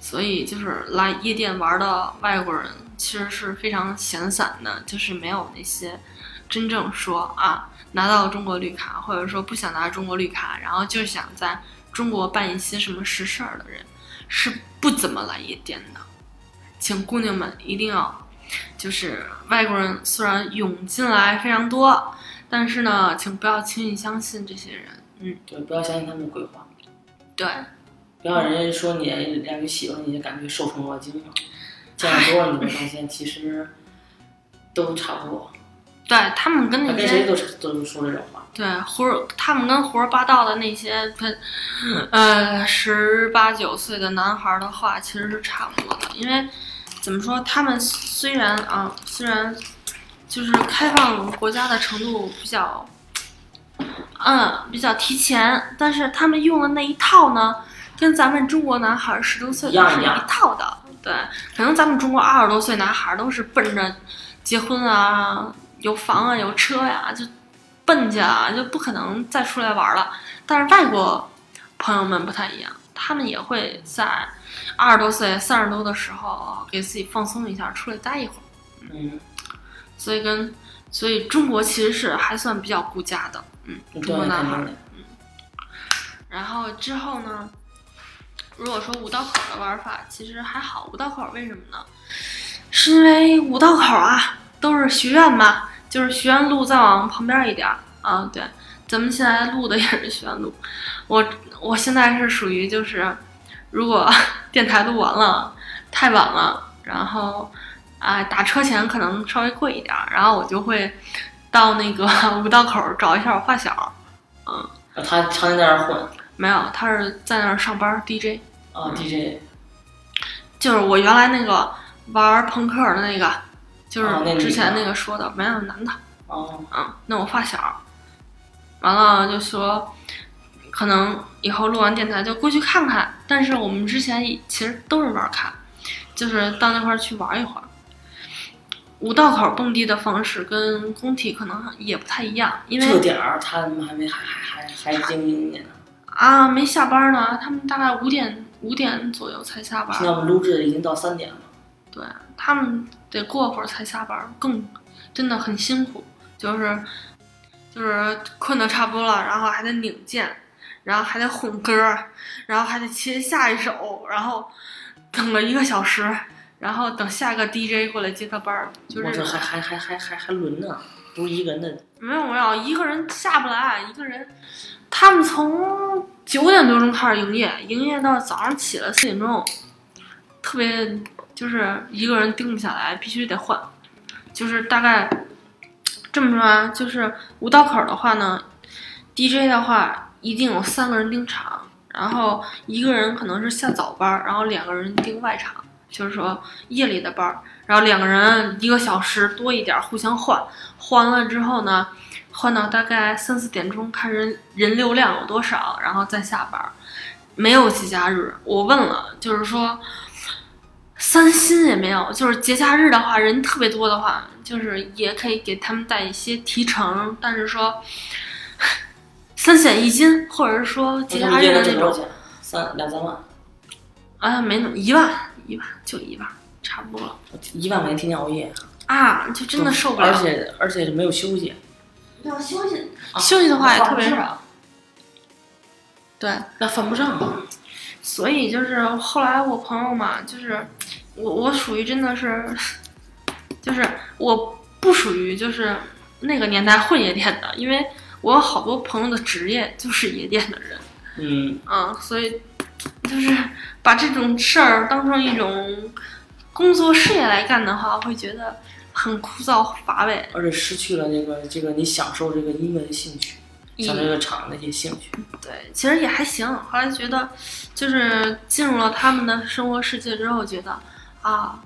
S4: 所以就是来夜店玩的外国人其实是非常闲散的，就是没有那些真正说啊拿到中国绿卡，或者说不想拿中国绿卡，然后就想在中国办一些什么实事儿的人，是不怎么来夜店的。请姑娘们一定要。就是外国人虽然涌进来非常多，但是呢，请不要轻易相信这些人。嗯，
S1: 对，不要相信他们的鬼话，
S4: 对，
S1: 不要人家说你两句喜欢你就感觉受宠若惊了。见得多了，你会发现其实都差不多。
S4: 对他们跟那些
S1: 跟谁都都是说这种话。
S4: 对胡说，他们跟胡说八道的那些喷，呃，十八九岁的男孩的话，其实是差不多的。因为怎么说，他们虽然啊，虽然就是开放国家的程度比较，嗯，比较提前，但是他们用的那一套呢，跟咱们中国男孩十多岁都是
S1: 一
S4: 套的。对，可能咱们中国二十多岁男孩都是奔着结婚啊、有房啊、有车呀、就奔去啊，就不可能再出来玩了。但是外国朋友们不太一样，他们也会在二十多岁、三十多的时候，给自己放松一下，出来待一会儿。
S1: 嗯，
S4: 所以跟所以中国其实是还算比较顾家的，嗯，
S1: 对，
S4: 中国男孩儿
S1: 肯定的。。
S4: 然后之后呢，如果说五道口的玩法，其实还好。五道口为什么呢？是因为五道口啊都是学院嘛，就是学院路再往旁边一点儿啊。对，咱们现在录的也是学院路。我我现在是属于就是，如果 电台录完了太晚了，然后啊、打车钱可能稍微贵一点儿，然后我就会到那个 五道口找一下我发小。嗯，
S1: 他常年在那儿混
S4: 没有，他是在那儿上班 DJ，
S1: 啊，DJ
S4: 就是我原来那个玩朋克的那个，就是之前那个说的，没有男的，
S1: 哦，
S4: 嗯，那我发小，完了就说，可能以后录完电台就过去看看，但是我们之前其实都是玩卡，就是到那块儿去玩一会儿。五道口蹦迪的方式跟工体可能也不太一样，因为
S1: 这点儿他们还没还还还还经营呢。
S4: 啊没下班呢，他们大概五点五点左右才下班。
S1: 现在我们录制的已经到三点了。
S4: 对他们得过会儿才下班，更真的很辛苦，就是就是困得差不多了，然后还得拧键，然后还得混歌，然后还得切下一首，然后等了一个小时，然后等下个 DJ 过来接他班儿，就是
S1: 还还还还还还轮呢，不是一个人的。
S4: 没有没有一个人下不来，一个人，他们从九点多钟开始营业，营业到早上起来四点钟，特别就是一个人盯不下来，必须得换，就是大概这么说啊，就是五道口的话呢，DJ 的话一定有三个人盯场，然后一个人可能是下早班，然后两个人盯外场，就是说夜里的班，然后两个人一个小时多一点互相换，换了之后呢，换到大概三四点钟看人人流量有多少，然后再下班。没有节假日，我问了，就是说三薪也没有，就是节假日的话，人特别多的话，就是也可以给他们带一些提成，但是说三险一金，或者是说节假日的那种，
S1: 多钱？三两三万，
S4: 啊，没那么一万一万就一万，差不多了
S1: 一万块钱天天熬夜，
S4: 啊，就真的受不了。
S1: 而且而且没有休息。
S4: 要休息，
S1: 啊
S4: 休息的话也特别少。对，
S1: 那犯不上啊。
S4: 所以就是后来我朋友嘛，就是我我属于真的是，就是我不属于就是那个年代混夜店的，因为我有好多朋友的职业就是夜店的人，
S1: 嗯，
S4: 嗯，所以就是把这种事儿当成一种工作事业来干的话，会觉得很枯燥乏味。
S1: 而且失去了那个这个你享受这个音乐的兴趣，享受这个场的一些兴趣。
S4: 对，其实也还行。后来觉得，就是进入了他们的生活世界之后，觉得啊，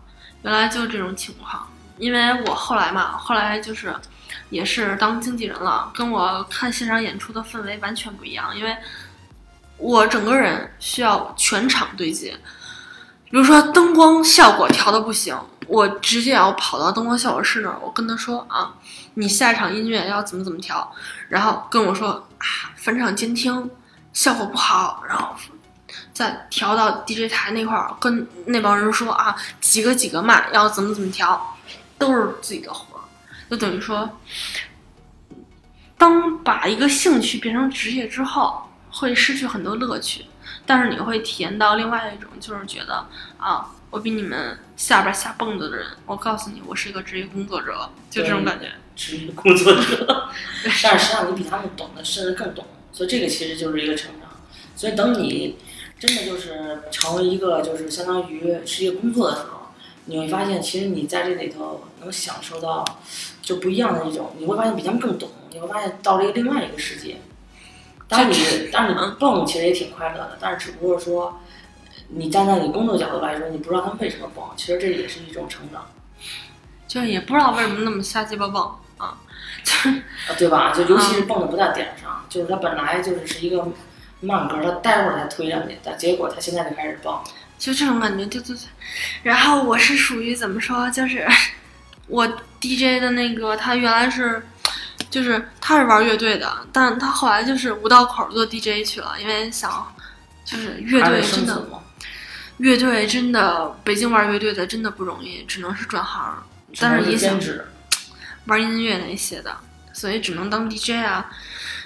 S4: 原来就是这种情况。因为我后来嘛，后来就是也是当经纪人了，跟我看现场演出的氛围完全不一样。因为我整个人需要全场对接，比如说灯光效果调的不行，我直接要跑到灯光效果室那儿，我跟他说啊，你下一场音乐要怎么怎么调，然后跟我说啊，返场监听效果不好，然后再调到 DJ 台那块儿，跟那帮人说啊，几个几个嘛，要怎么怎么调，都是自己的活儿，就等于说，当把一个兴趣变成职业之后，会失去很多乐趣，但是你会体验到另外一种，就是觉得啊，我比你们下边下蹦子的人，我告诉你，我是一个职业工作者，就这种感觉。
S1: 职业工作者，但是实际上你比他们懂得甚至更懂，所以这个其实就是一个成长。所以等你真的就是成为一个就是相当于是一个工作的时候，你会发现其实你在这里头能享受到就不一样的一种，你会发现比他们更懂，你会发现到了一个另外一个世界。当然你当然你蹦其实也挺快乐的，但是只不过说你站在你工作角度来说，你不知道他们为什么蹦，其实这也是一种成长。
S4: 就也不知道为什么那么瞎鸡巴蹦啊，就 是
S1: 啊，对吧？就尤其是蹦的不在点儿上，就是他本来就是是一个慢歌，他待会儿才推上去，但结果他现在就开始蹦。
S4: 就这种感觉，对对对。然后我是属于怎么说，就是我 DJ 的那个，他原来是，就是他是玩乐队的，但他后来就是五道口做 DJ 去了，因为想，就是乐队真的乐队真的，北京玩乐队的真的不容易，只能是转行，但是也想。玩音乐那些的，所以只能当 DJ 啊。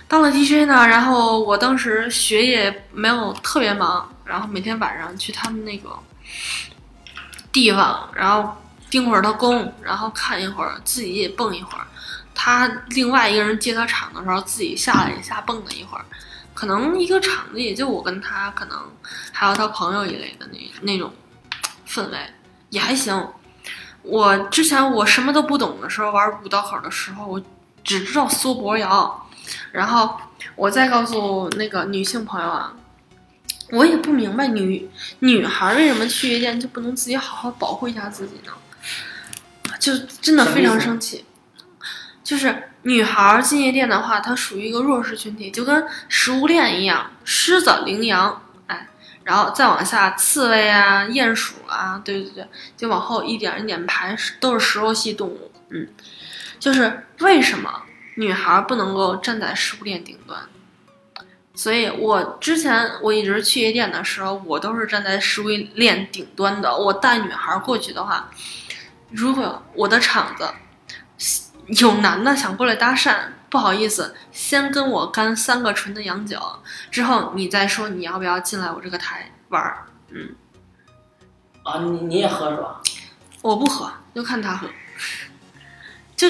S4: 当了 DJ 呢，然后我当时学业没有特别忙，然后每天晚上去他们那个地方，然后盯会儿他工，然后看一会儿，自己也蹦一会儿。他另外一个人接他场的时候，自己下来一下蹦了一会儿。可能一个场子也就我跟他，可能还有他朋友一类的那那种氛围也还行。我之前我什么都不懂的时候，玩五道口的时候，我只知道缩脖摇。然后我再告诉那个女性朋友啊，我也不明白女女孩为什么去夜店就不能自己好好保护一下自己呢？就真的非常生气。就是女孩进夜店的话，她属于一个弱势群体，就跟食物链一样，狮子、羚羊，哎，然后再往下，刺猬啊、鼹鼠啊，对对对，就往后一点一点排，都是食肉系动物。嗯，就是为什么女孩不能够站在食物链顶端？所以我之前我一直去夜店的时候，我都是站在食物链顶端的。我带女孩过去的话，如果我的场子。有男的想过来搭讪，不好意思，先跟我干三个纯的洋酒，之后你再说你要不要进来我这个台玩儿。嗯，
S1: 啊，你你也喝是吧？
S4: 我不喝，就看他喝。就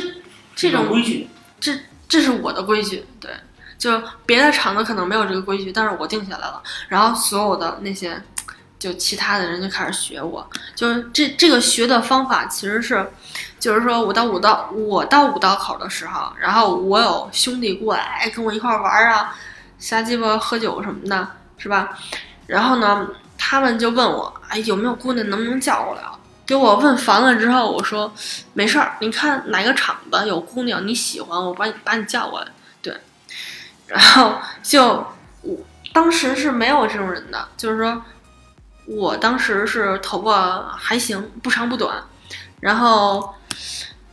S4: 这种
S1: 规矩，
S4: 这这是我的规矩。对，就别的厂子可能没有这个规矩，但是我定下来了。然后所有的那些，就其他的人就开始学我，就是这这个学的方法其实是。就是说，我到五道，我到五道口的时候，然后我有兄弟过来跟我一块玩啊，瞎鸡巴喝酒什么的，是吧？然后呢，他们就问我，哎，有没有姑娘能不能叫过来？给我问烦了之后，我说没事儿，你看哪个厂子有姑娘你喜欢，我把你把你叫过来。对，然后就我当时是没有这种人的，就是说我当时是头发还行，不长不短，然后。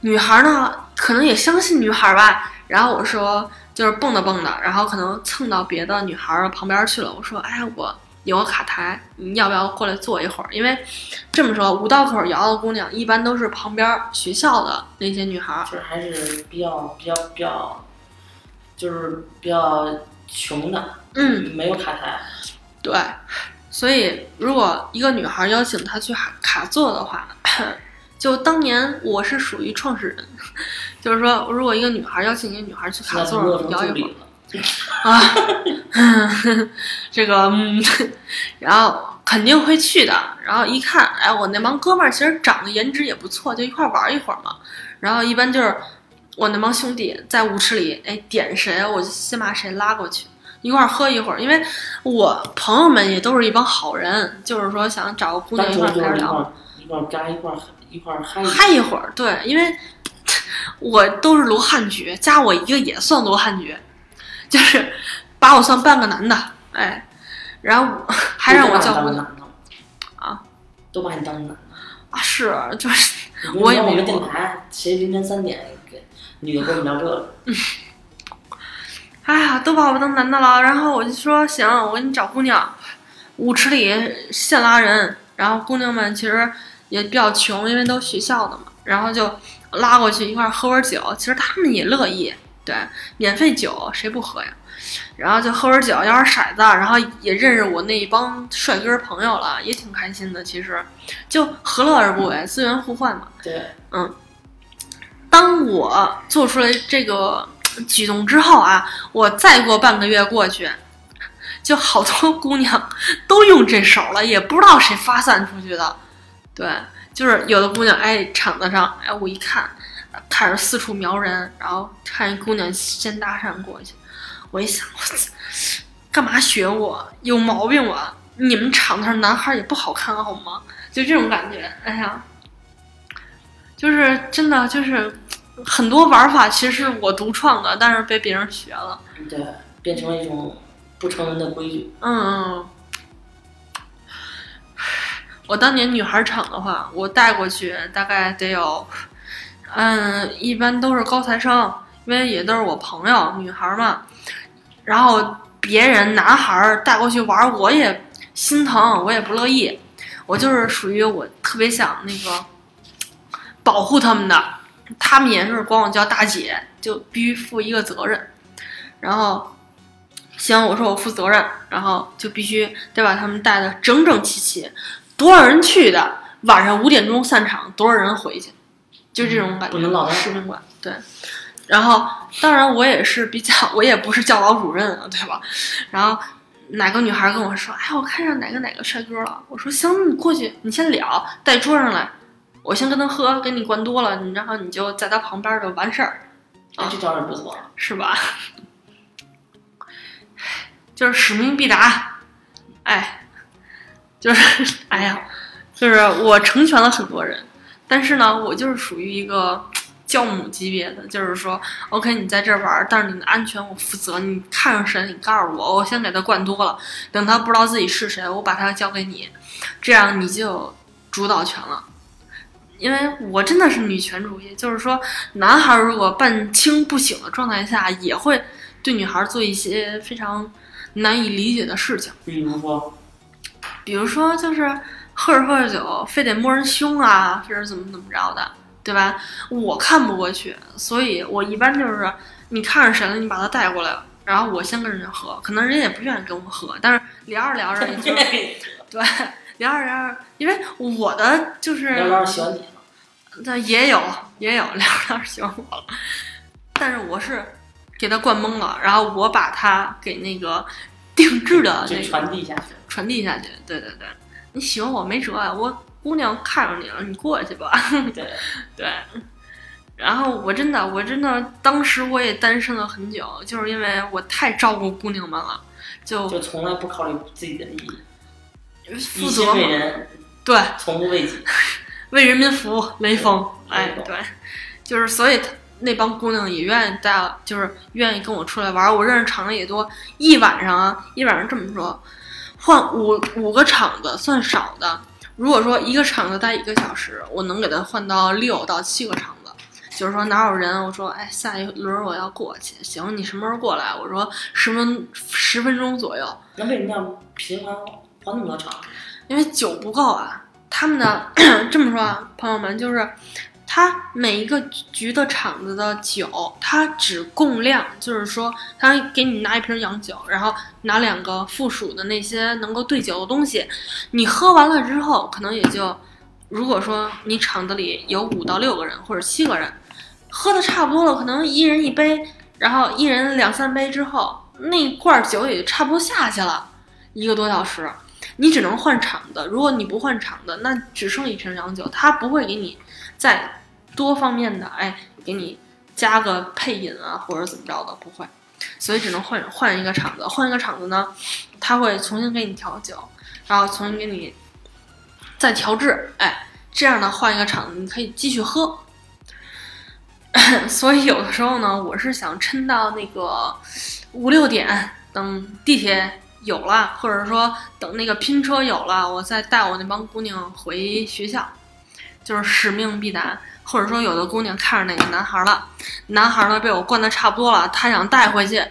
S4: 女孩呢，可能也相信女孩吧。然后我说，就是蹦跶蹦跶，然后可能蹭到别的女孩旁边去了。我说，哎，我有个卡台，你要不要过来坐一会儿？因为这么说，五道口摇的姑娘一般都是旁边学校的那些女孩，
S1: 就是还是比较比较比较，就是比较穷的，
S4: 嗯，
S1: 没有卡台。
S4: 对，所以如果一个女孩邀请她去卡卡座的话。就当年我是属于创始人，就是说，如果一个女孩邀请一个女孩去卡座摇一会儿，啊，这个，嗯，然后肯定会去的。然后一看，哎，我那帮哥们儿其实长得颜值也不错，就一块玩一会儿嘛。然后一般就是我那帮兄弟在舞池里，哎，点谁我就先把谁拉过去一块喝一会儿，因为我朋友们也都是一帮好人，就是说想找个姑娘一块开始聊，
S1: 一块儿扎一块儿。一块嗨
S4: 嗨一会儿，对，因为 我都是罗汉局，加我一个也算罗汉局，就是把我算半个男的，哎，然后还让我叫姑娘啊，
S1: 都把你当男的
S4: 啊，是，就是我也
S1: 没个电台，谁凌晨三点给女的跟我聊这个？
S4: 哎呀，都把我当男的了，然后我就说行，我给你找姑娘，舞池里现拉人，然后姑娘们其实。也比较穷，因为都学校的嘛，然后就拉过去一块喝会儿酒。其实他们也乐意，对，免费酒谁不喝呀？然后就喝会儿酒，摇会儿骰子，然后也认识我那一帮帅哥朋友了，也挺开心的。其实就何乐而不为，资源互换嘛。
S1: 对，
S4: 嗯。当我做出来这个举动之后啊，我再过半个月过去，就好多姑娘 都用这手了，也不知道谁发散出去的。对，就是有的姑娘哎，场子上哎，我一看，开始四处瞄人，然后看一姑娘先搭讪过去，我一想，我操，干嘛学我？有毛病吧？你们场子上男孩也不好看好吗？就这种感觉，哎呀，就是真的就是很多玩法其实是我独创的，但是被别人学了，
S1: 对，变成了一种不成文的规矩。
S4: 嗯嗯。我当年女孩场的话，我带过去大概得有，嗯，一般都是高材生，因为也都是我朋友，女孩嘛。然后别人男孩带过去玩，我也心疼，我也不乐意。我就是属于我特别想那个保护他们的，他们也是管我叫大姐，就必须负一个责任。然后，行，我说我负责任，然后就必须得把他们带的整整齐齐。多少人去的？晚上五点钟散场，多少人回去？就这种感觉，
S1: 不能落单
S4: 使命感。对，然后当然我也是比较，我也不是教导主任啊，对吧？然后哪个女孩跟我说：“哎，我看上哪个哪个帅哥了。”我说：“行，你过去，你先聊，带桌上来，我先跟他喝，给你灌多了，你然后你就在他旁边就完事儿，
S1: 啊，这招人不错。
S4: 是吧？就是使命必达，哎，就是哎呀，就是我成全了很多人，但是呢，我就是属于一个教母级别的，就是说，OK，你在这儿玩儿，但是你的安全我负责，你看上谁，你告诉我，我先给他灌多了，等他不知道自己是谁，我把他交给你，这样你就有主导权了。因为我真的是女权主义，就是说，男孩如果半清不醒的状态下，也会对女孩做一些非常难以理解的事情。
S1: 比如说，
S4: 比如说，就是喝着喝着酒，非得摸人胸啊，非是怎么怎么着的，对吧？我看不过去，所以我一般就是你看上谁了，你把他带过来，然后我先跟人家喝，可能人家也不愿意跟我喝，但是聊着聊着 对，聊着聊着，因为我的就是
S1: 聊聊喜欢你了，
S4: 那也有也有聊着聊着喜欢我了，但是我是给他灌懵了，然后我把他给那个定制的那个
S1: 传递下去。
S4: 传递下去。对对对，你喜欢我没辙啊，我姑娘看上你了，你过去吧。
S1: 对，
S4: 对，然后我真的我真的当时我也单身了很久，就是因为我太照顾姑娘们了，就
S1: 就从来不考虑自己的利益，
S4: 负责。
S1: 为人，
S4: 对，
S1: 从不为己。
S4: 为人民服务，雷锋。哎对，就是所以那帮姑娘也愿意带，就是愿意跟我出来玩。我认识场的也多，一晚上啊，一晚上这么说，换五五个场子算少的。如果说一个场子待一个小时，我能给他换到六到七个场子。就是说哪有人，我说哎，下一轮我要过去，行，你什么时候过来？我说十分十分钟左右。
S1: 那为什么要频繁换那么多场？
S4: 因为酒不够啊。他们的 这么说啊，朋友们，就是他每一个局的场子的酒，他只供量，就是说他给你拿一瓶洋酒，然后拿两个附属的那些能够兑酒的东西，你喝完了之后，可能也就，如果说你场子里有五到六个人或者七个人，喝的差不多了，可能一人一杯，然后一人两三杯之后，那罐酒也就差不多下去了，一个多小时。你只能换场子，如果你不换场子，那只剩一瓶洋酒，他不会给你再多方面的，哎，给你加个配饮啊，或者怎么着的，不会，所以只能换换一个场子，换一个场子呢，他会重新给你调酒，然后重新给你再调制，哎，这样呢换一个场子，你可以继续喝。所以有的时候呢，我是想撑到那个五六点，等地铁有了，或者说等那个拼车有了，我再带我那帮姑娘回学校，就是使命必达。或者说有的姑娘看上哪个男孩了，男孩呢被我灌的差不多了，她想带回去，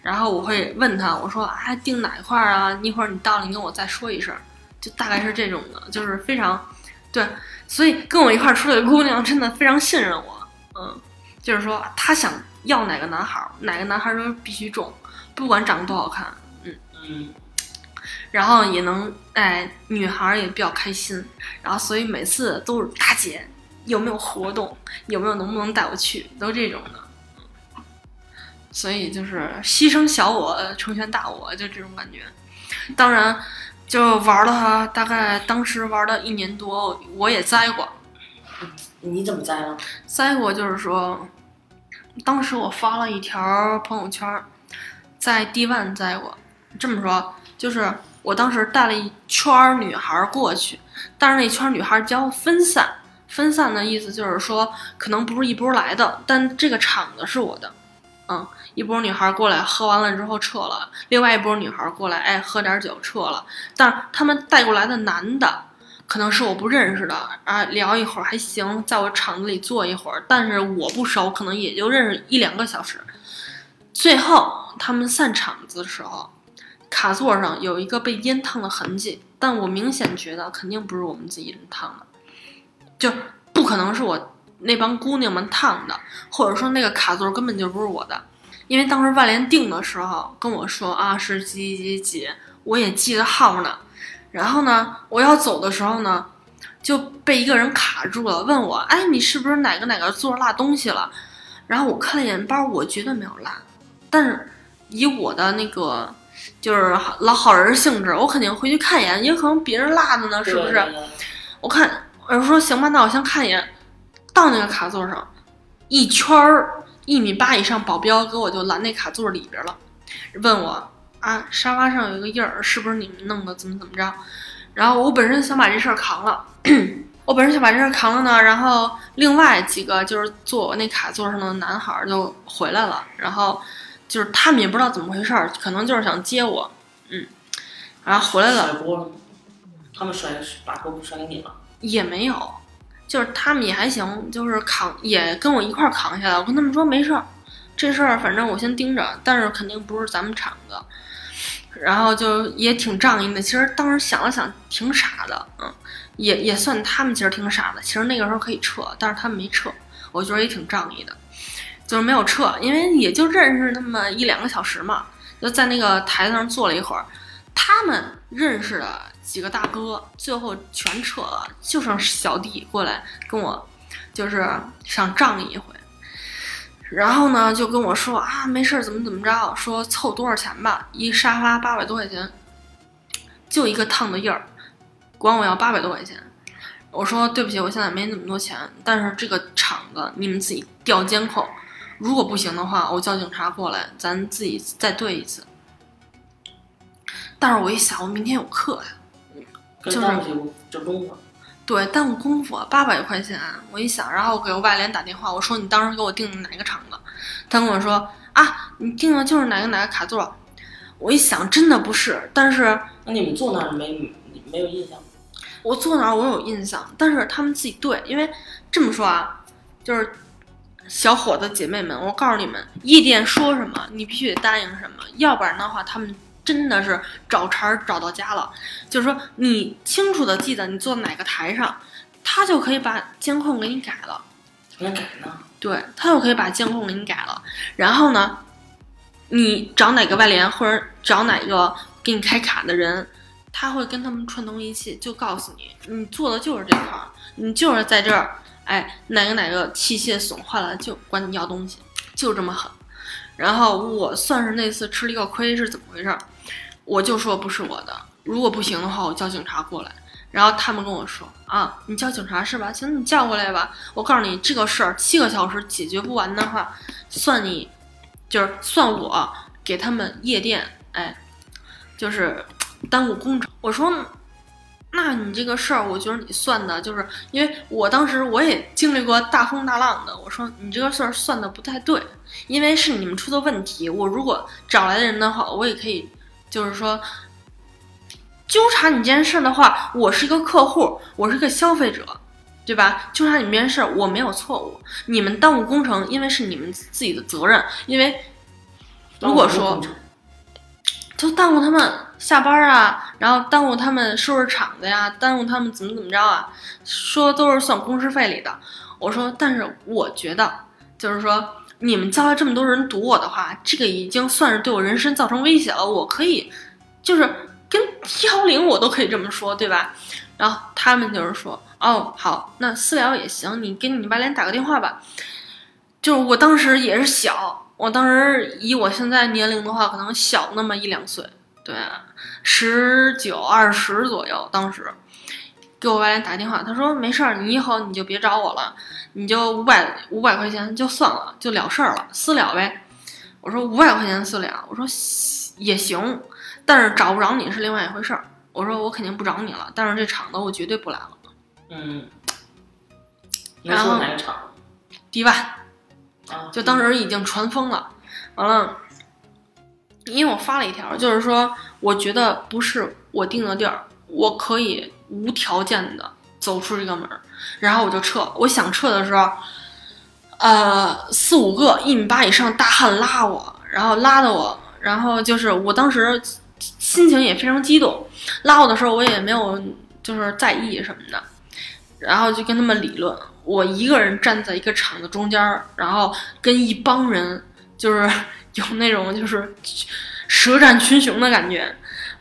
S4: 然后我会问他，我说哎订哪块啊？一会儿你到了你跟我再说一声，就大概是这种的，就是非常对，所以跟我一块儿出来的姑娘真的非常信任我，嗯，就是说她想要哪个男孩，哪个男孩都必须中，不管长得多好看，
S1: 嗯嗯，
S4: 然后也能哎，女孩也比较开心，然后所以每次都是大姐有没有活动，有没有能不能带我去，都这种的。所以就是牺牲小我，成全大我，就这种感觉。当然，就玩了哈，大概当时玩了一年多，我也栽过，
S1: 你怎么栽了？
S4: 栽过就是说，当时我发了一条朋友圈，在 D one 栽过。这么说，就是我当时带了一圈女孩过去，但是那圈女孩儿比较分散。分散的意思就是说，可能不是一波来的，但这个场子是我的。嗯，一波女孩过来喝完了之后撤了，另外一波女孩过来，哎，喝点酒撤了。但他们带过来的男的，可能是我不认识的啊，聊一会儿还行，在我场子里坐一会儿，但是我不熟，可能也就认识一两个小时。最后他们散场子的时候，卡座上有一个被烟烫的痕迹，但我明显觉得肯定不是我们自己人烫的，就不可能是我那帮姑娘们烫的，或者说那个卡座根本就不是我的，因为当时外联订的时候跟我说啊是几几几，我也记得号呢。然后呢，我要走的时候呢，就被一个人卡住了，问我，哎，你是不是哪个哪个座落东西了？然后我看了一眼包，我绝对没有落，但是以我的那个就是老好人性质，我肯定回去看一眼，也可能别人落的呢，是不是？我看，我就说行吧，那我先看一眼，到那个卡座上，一圈儿一米八以上保镖给我就拦那卡座里边了，问我啊，沙发上有一个印儿，是不是你们弄的？怎么怎么着？然后我本身想把这事儿扛了，我本身想把这事儿扛了呢，然后另外几个就是坐我那卡座上的男孩儿就回来了，然后就是他们也不知道怎么回事儿，可能就是想接我，嗯，然后回来了。
S1: 他们甩把锅甩给你了。
S4: 也没有，就是他们也还行，就是扛也跟我一块扛下来。我跟他们说没事儿，这事儿反正我先盯着，但是肯定不是咱们厂的。然后就也挺仗义的。其实当时想了想，挺傻的，嗯，也也算他们其实挺傻的。其实那个时候可以撤，但是他们没撤，我觉得也挺仗义的，就是没有撤，因为也就认识那么一两个小时嘛，就在那个台子上坐了一会儿。他们认识的几个大哥，最后全撤了，就剩小弟过来跟我，就是想仗义一回。然后呢，就跟我说啊，没事儿，怎么怎么着，说凑多少钱吧，一沙发八百多块钱，就一个烫的印儿，管我要八百多块钱。我说对不起，我现在没那么多钱，但是这个厂子你们自己调监控，如果不行的话，我叫警察过来，咱自己再对一次。但是我一想，我明天有课呀，
S1: 跟耽误些这功夫。
S4: 对，耽误功夫，八百块钱。我一想，然后给我外联打电话，我说你当时给我订的哪个厂的？他跟我说啊，你订的就是哪个哪个卡座。我一想，真的不是，但是
S1: 那你们坐那儿没没有印象？
S4: 我坐那儿我有印象，但是他们自己对，因为这么说啊，就是小伙子姐妹们，我告诉你们，夜店说什么，你必须得答应什么，要不然的话，他们真的是找茬儿找到家了。就是说，你清楚的记得你坐哪个台上，他就可以把监控给你改了。
S1: 改呢？
S4: 对他就可以把监控给你改了。然后呢，你找哪个外联或者找哪个给你开卡的人，他会跟他们串通一气，就告诉你，你做的就是这块儿，你就是在这儿，哎，哪个哪个器械损坏了就管你要东西，就这么狠。然后我算是那次吃了一个亏，是怎么回事儿？我就说不是我的，如果不行的话，我叫警察过来。然后他们跟我说啊，你叫警察是吧？行，你叫过来吧。我告诉你，这个事儿七个小时解决不完的话，算你，就是算我给他们夜店，哎，就是耽误工程。我说，那你这个事儿，我觉得你算的，就是因为我当时我也经历过大风大浪的。我说你这个事儿算的不太对，因为是你们出的问题。我如果找来的人的话，我也可以，就是说。纠缠你这件事的话，我是一个客户，我是个消费者，对吧？纠缠你这件事，我没有错误。你们耽误工程，因为是你们自己的责任。因为如果说就耽误他们下班啊，然后耽误他们收拾厂子呀，耽误他们怎么怎么着啊，说都是算工时费里的。我说，但是我觉得，就是说你们叫了这么多人堵我的话，这个已经算是对我人身造成威胁了。我可以，就是。跟幺零我都可以这么说，对吧？然后他们就是说，哦，好，那私聊也行，你给你外联打个电话吧。就是我当时也是小，我当时以我现在年龄的话，可能小那么一两岁，对，十九二十左右。当时给我外联打电话，他说没事儿，你以后你就别找我了，你就五百五百块钱就算了，就了事儿了，私了呗。我说五百块钱私了，我说也行。但是找不着你是另外一回事儿。我说我肯定不找你了，但是这厂子我绝对不来了。
S1: 嗯，然后哪个厂？
S4: 迪万，
S1: 啊，
S4: 就当时已经传疯了。完了，因为我发了一条，就是说我觉得不是我定的地儿，我可以无条件的走出这个门儿，然后我就撤。我想撤的时候，呃，四五个一米八以上大汉拉我，然后拉的我，然后就是我当时。心情也非常激动。拉我的时候我也没有就是在意什么的，然后就跟他们理论。我一个人站在一个场子中间，然后跟一帮人就是有那种就是舌战群雄的感觉。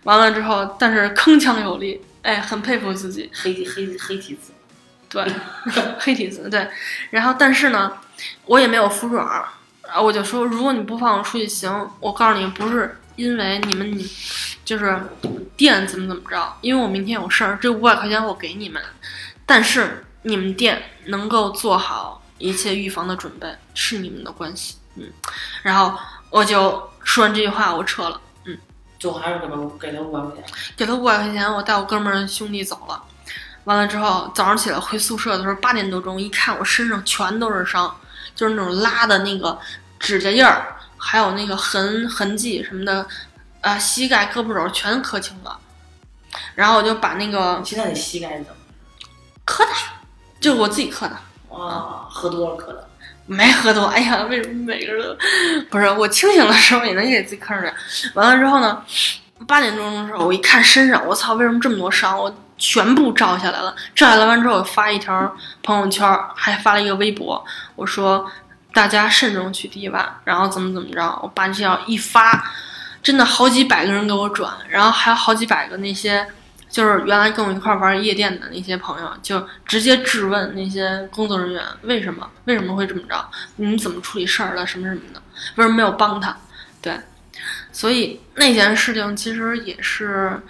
S4: 完了之后，但是铿锵有力，哎，很佩服自己。
S1: 黑黑黑体字，
S4: 对，黑体字对。然后，但是呢，我也没有服软儿，然后我就说，如果你不放我出去行，我告诉你，不是因为你们你就是店怎么怎么着，因为我明天有事儿，这五百块钱我给你们，但是你们店能够做好一切预防的准备，是你们的关系，嗯。然后我就说完这句话，我撤了。
S1: 最后还是给他给他五百块钱，
S4: 给他五百块钱，我带我哥们儿兄弟走了。完了之后，早上起来回宿舍的时候，八点多钟，一看我身上全都是伤，就是那种拉的那个指甲印儿，还有那个痕痕迹什么的，啊，膝盖、胳膊肘全磕青了。然后我就把那个
S1: 现在你膝盖是怎么？
S4: 磕的，就是我自己磕的。
S1: 啊，喝多了磕的。
S4: 没喝多，哎呀，为什么每个人都 不是？我清醒的时候也能给自己坑着。完了之后呢，八点钟的时候，我一看身上，我操，为什么这么多伤？我全部照下来了。照下来完之后，我发一条朋友圈，还发了一个微博，我说大家慎重去迪吧，然后怎么怎么着。我把这条一发，真的好几百个人给我转，然后还有好几百个那些。就是原来跟我一块玩夜店的那些朋友，就直接质问那些工作人员为什么为什么会这么着？你们怎么处理事儿的？什么什么的？为什么没有帮他？对，所以那件事情其实也是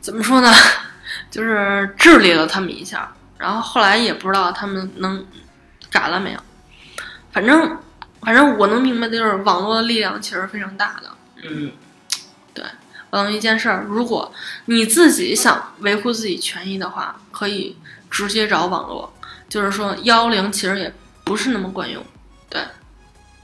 S4: 怎么说呢？就是治理了他们一下，然后后来也不知道他们能改了没有。反正反正我能明白的就是网络的力量其实非常大的。
S1: 嗯。
S4: 嗯，一件事儿，如果你自己想维护自己权益的话，可以直接找网络。就是说，幺幺零其实也不是那么管用。对。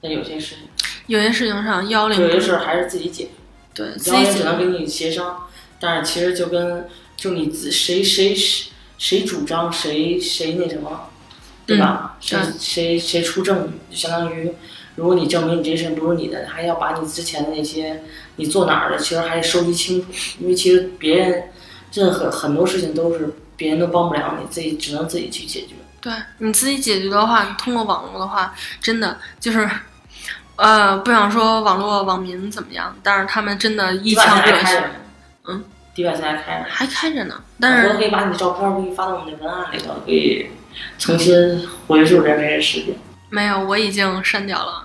S1: 那有些事情，
S4: 有些事情上幺幺零，
S1: 有些事儿还是自己解决。
S4: 对，
S1: 幺幺零只能给你协商，但是其实就跟就你自谁谁谁谁主张谁谁那什么，对吧？谁谁谁出证据，就相当于。如果你证明你这事不是你的，还要把你之前的那些你坐哪儿的，其实还得收集清楚。因为其实别人任何很多事情都是别人都帮不了你，自己只能自己去解决。
S4: 对你自己解决的话，通过网络的话，真的就是，呃，不想说网络网民怎么样，但是他们真的一腔热血。嗯，
S1: 迪百现在还开着。
S4: 还开着呢，但是
S1: 我可以把你的照片给你发到我们的文案里头，可以重新回溯这些事情。
S4: 没有，我已经删掉了。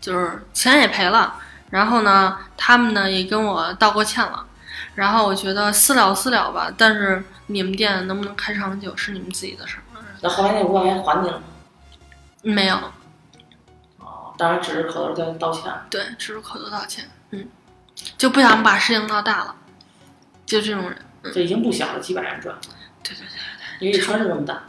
S4: 就是钱也赔了，然后呢，他们呢也跟我道过歉了，然后我觉得私了私了吧，但是你们店能不能开长久是你们自己的事儿。
S1: 那后来那五百块钱还你了吗？
S4: 没有。
S1: 哦，当然只是口头道道歉。
S4: 对，只是口头道歉。嗯，就不想把事情闹大了，就这种人。
S1: 这已经不小了，几百人赚。
S4: 对对对对，
S1: 因为圈子这么大。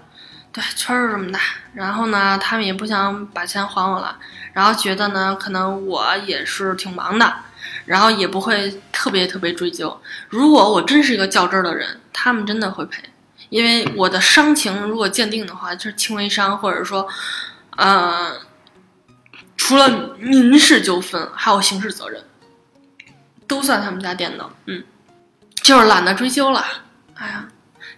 S4: 圈儿这么大，然后呢，他们也不想把钱还我了，然后觉得呢，可能我也是挺忙的，然后也不会特别特别追究。如果我真是一个较真儿的人，他们真的会赔，因为我的伤情如果鉴定的话，就是轻微伤，或者说，呃，除了民事纠纷，还有刑事责任，都算他们家店的。嗯，就是懒得追究了。哎呀，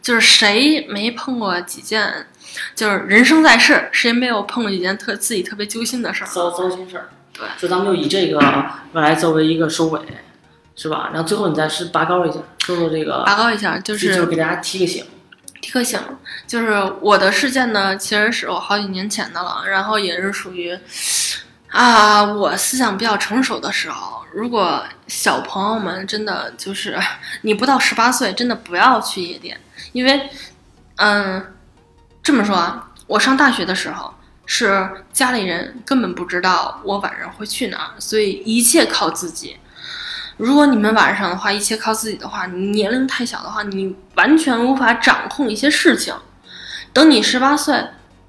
S4: 就是谁没碰过几件。就是人生在世，谁没有碰过一件特自己特别揪心的事儿？
S1: 糟糟心事儿。
S4: 对，
S1: 就咱们就以这个来作为一个收尾，是吧？然后最后你再是拔高一下，说说这个。
S4: 拔高一下，就是
S1: 就给大家提个醒。
S4: 提个醒，就是我的事件呢，其实是我好几年前的了，然后也是属于啊，我思想比较成熟的时候。如果小朋友们真的就是 你不到十八岁，真的不要去夜店，因为嗯。这么说啊，我上大学的时候是家里人根本不知道我晚上会去哪儿，所以一切靠自己。如果你们晚上的话，一切靠自己的话，你年龄太小的话，你完全无法掌控一些事情。等你十八岁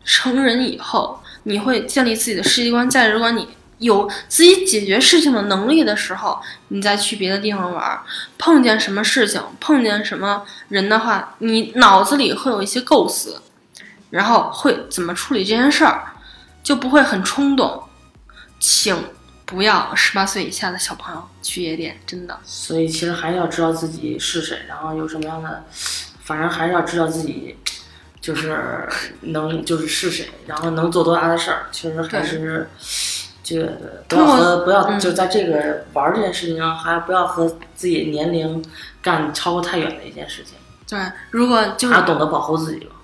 S4: 成人以后，你会建立自己的世界观，价值观，你有自己解决事情的能力的时候，你再去别的地方玩，碰见什么事情，碰见什么人的话，你脑子里会有一些构思。然后会怎么处理这件事儿，就不会很冲动，请不要十八岁以下的小朋友去夜店，真的。
S1: 所以其实还是要知道自己是谁，然后有什么样的，反正还是要知道自己就是能就是是谁，然后能做多大的事儿。其实还是这个不要和不要
S4: 嗯
S1: 就在这个玩儿这件事情上，还不要和自己年龄干超过太远的一件事情，
S4: 对，如果就是
S1: 要懂得保护自己吧。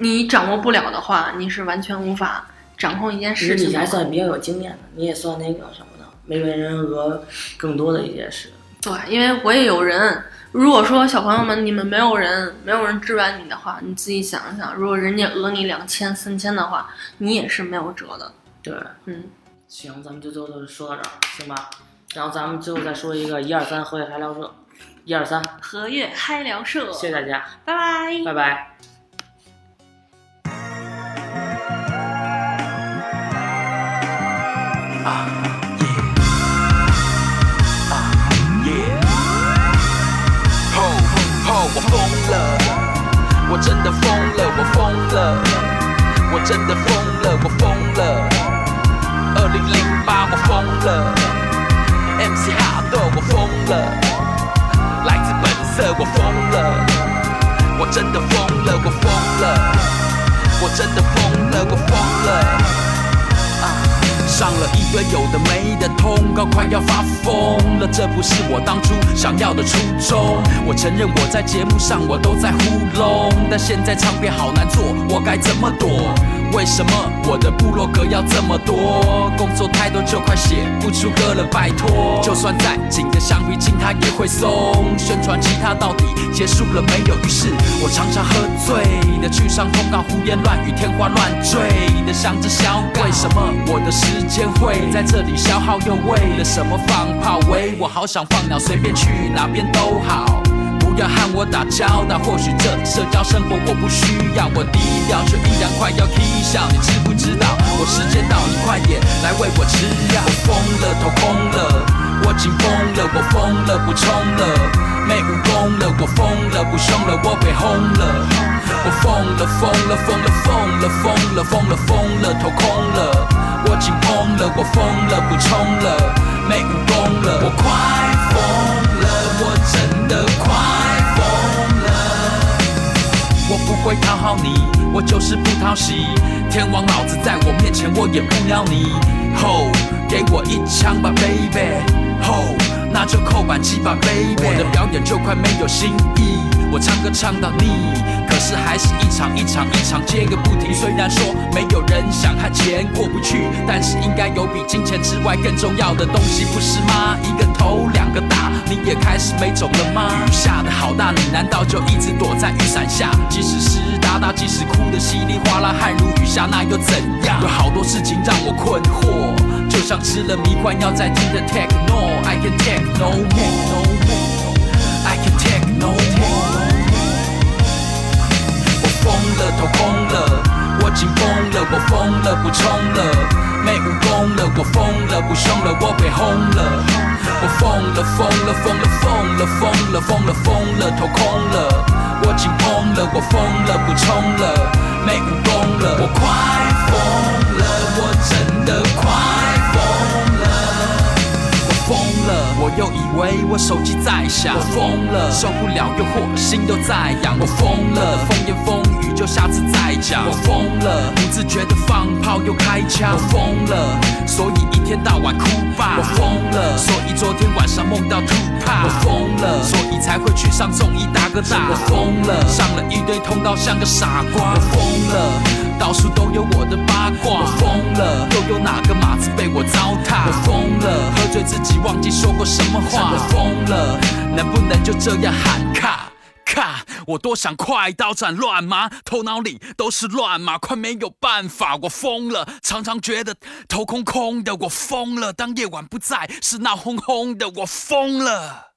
S4: 你掌握不了的话，你是完全无法掌控一件事情你。
S1: 还算比较有经验的，你也算那个什么的，没为人讹更多的一件事。
S4: 对，因为我也有人。如果说小朋友们你们没有人没有人支援你的话，你自己想一想，如果人家讹你两千三千的话，你也是没有辙的。
S1: 对，
S4: 嗯，
S1: 行，咱们就最后就说到这儿，行吧？然后咱们最后再说一个一二三和谐嗨聊社，一二三，
S4: 和悦嗨聊社，
S1: 谢谢大家，
S4: 拜拜。
S1: 拜拜。啊耶！啊耶！
S5: 吼吼我疯了，我真的疯了，我疯了，我真的疯了，我疯了。二零零八，我疯了，MC 哈豆，我疯了，来自本色，我疯了，我真的疯了，我疯了，我真的疯了，我疯了。上了一堆有的没的通告，快要发疯了。这不是我当初想要的初衷。我承认我在节目上我都在糊弄，但现在唱片好难做，我该怎么躲？为什么我的部落格要这么多？工作太多就快写不出歌了，拜托。就算再紧的橡皮筋它也会松。宣传吉他到底结束了没有？于是我常常喝醉的去上通告，胡言乱语，天花乱坠的想着小改。为什么我的时间会在这里消耗？又为了什么放炮？喂，我好想放鸟，随便去哪边都好。要和我打交道，或许这社交生活我不需要，我低调却依然快要啼笑。你知不知道？我时间到，你快点来为我吃药。我疯了，头空了，我紧绷了，我疯了，不冲了，没武功了，我疯了，不凶了，我被轰了。我疯了，疯了，疯了，疯了，疯了，疯了，疯了，头空了，我紧绷了，我疯了，不冲了，没武功了，我快疯了，我真的快疯了。我不会讨好你，我就是不讨喜。天王老子在我面前，我也不鸟你。吼，给我一枪吧，baby。吼，那就扣扳机吧，baby。我的表演就快没有新意，我唱歌唱到腻，可是还是一场一场一场接个不停。虽然说没有人想和钱过不去，但是应该有比金钱之外更重要的东西，不是吗？一个头两个大，你也开始没种了吗？雨下的好大，你难道就一直躲在雨伞下？即使是哒哒，即使哭得稀里哗啦，汗如雨下，那又怎样？有好多事情让我困惑，就像吃了迷幻药在听的 techno，I can take no more，I can take no more。我疯了，头空了，我紧绷了，我疯了，不冲了，没武功了，我疯了，不凶了，我被轰了。我疯了，疯了，疯了，疯了，疯了，疯了，疯了，头空了，我紧绷了，我疯了，不冲了，没武功了，我快疯了，我真的快又以为我手机在响，我疯了，受不了诱惑，心都在痒，我疯了，风言风语就下次再讲，我疯了，不自觉的放炮又开枪，我疯了，所以一天到晚哭吧，我疯了，所以昨天晚上梦到 t u 我疯了，所以才会去上综艺大哥大，我疯了，上了一堆通道像个傻瓜，我疯了。到处都有我的八卦，我疯了，又有哪个马子被我糟蹋？我疯了，喝醉自己忘记说过什么话，我疯了，能不能就这样喊卡？卡！我多想快刀斩乱麻，头脑里都是乱麻，快没有办法，我疯了，常常觉得头空空的，我疯了。当夜晚不在，是闹哄哄的，我疯了。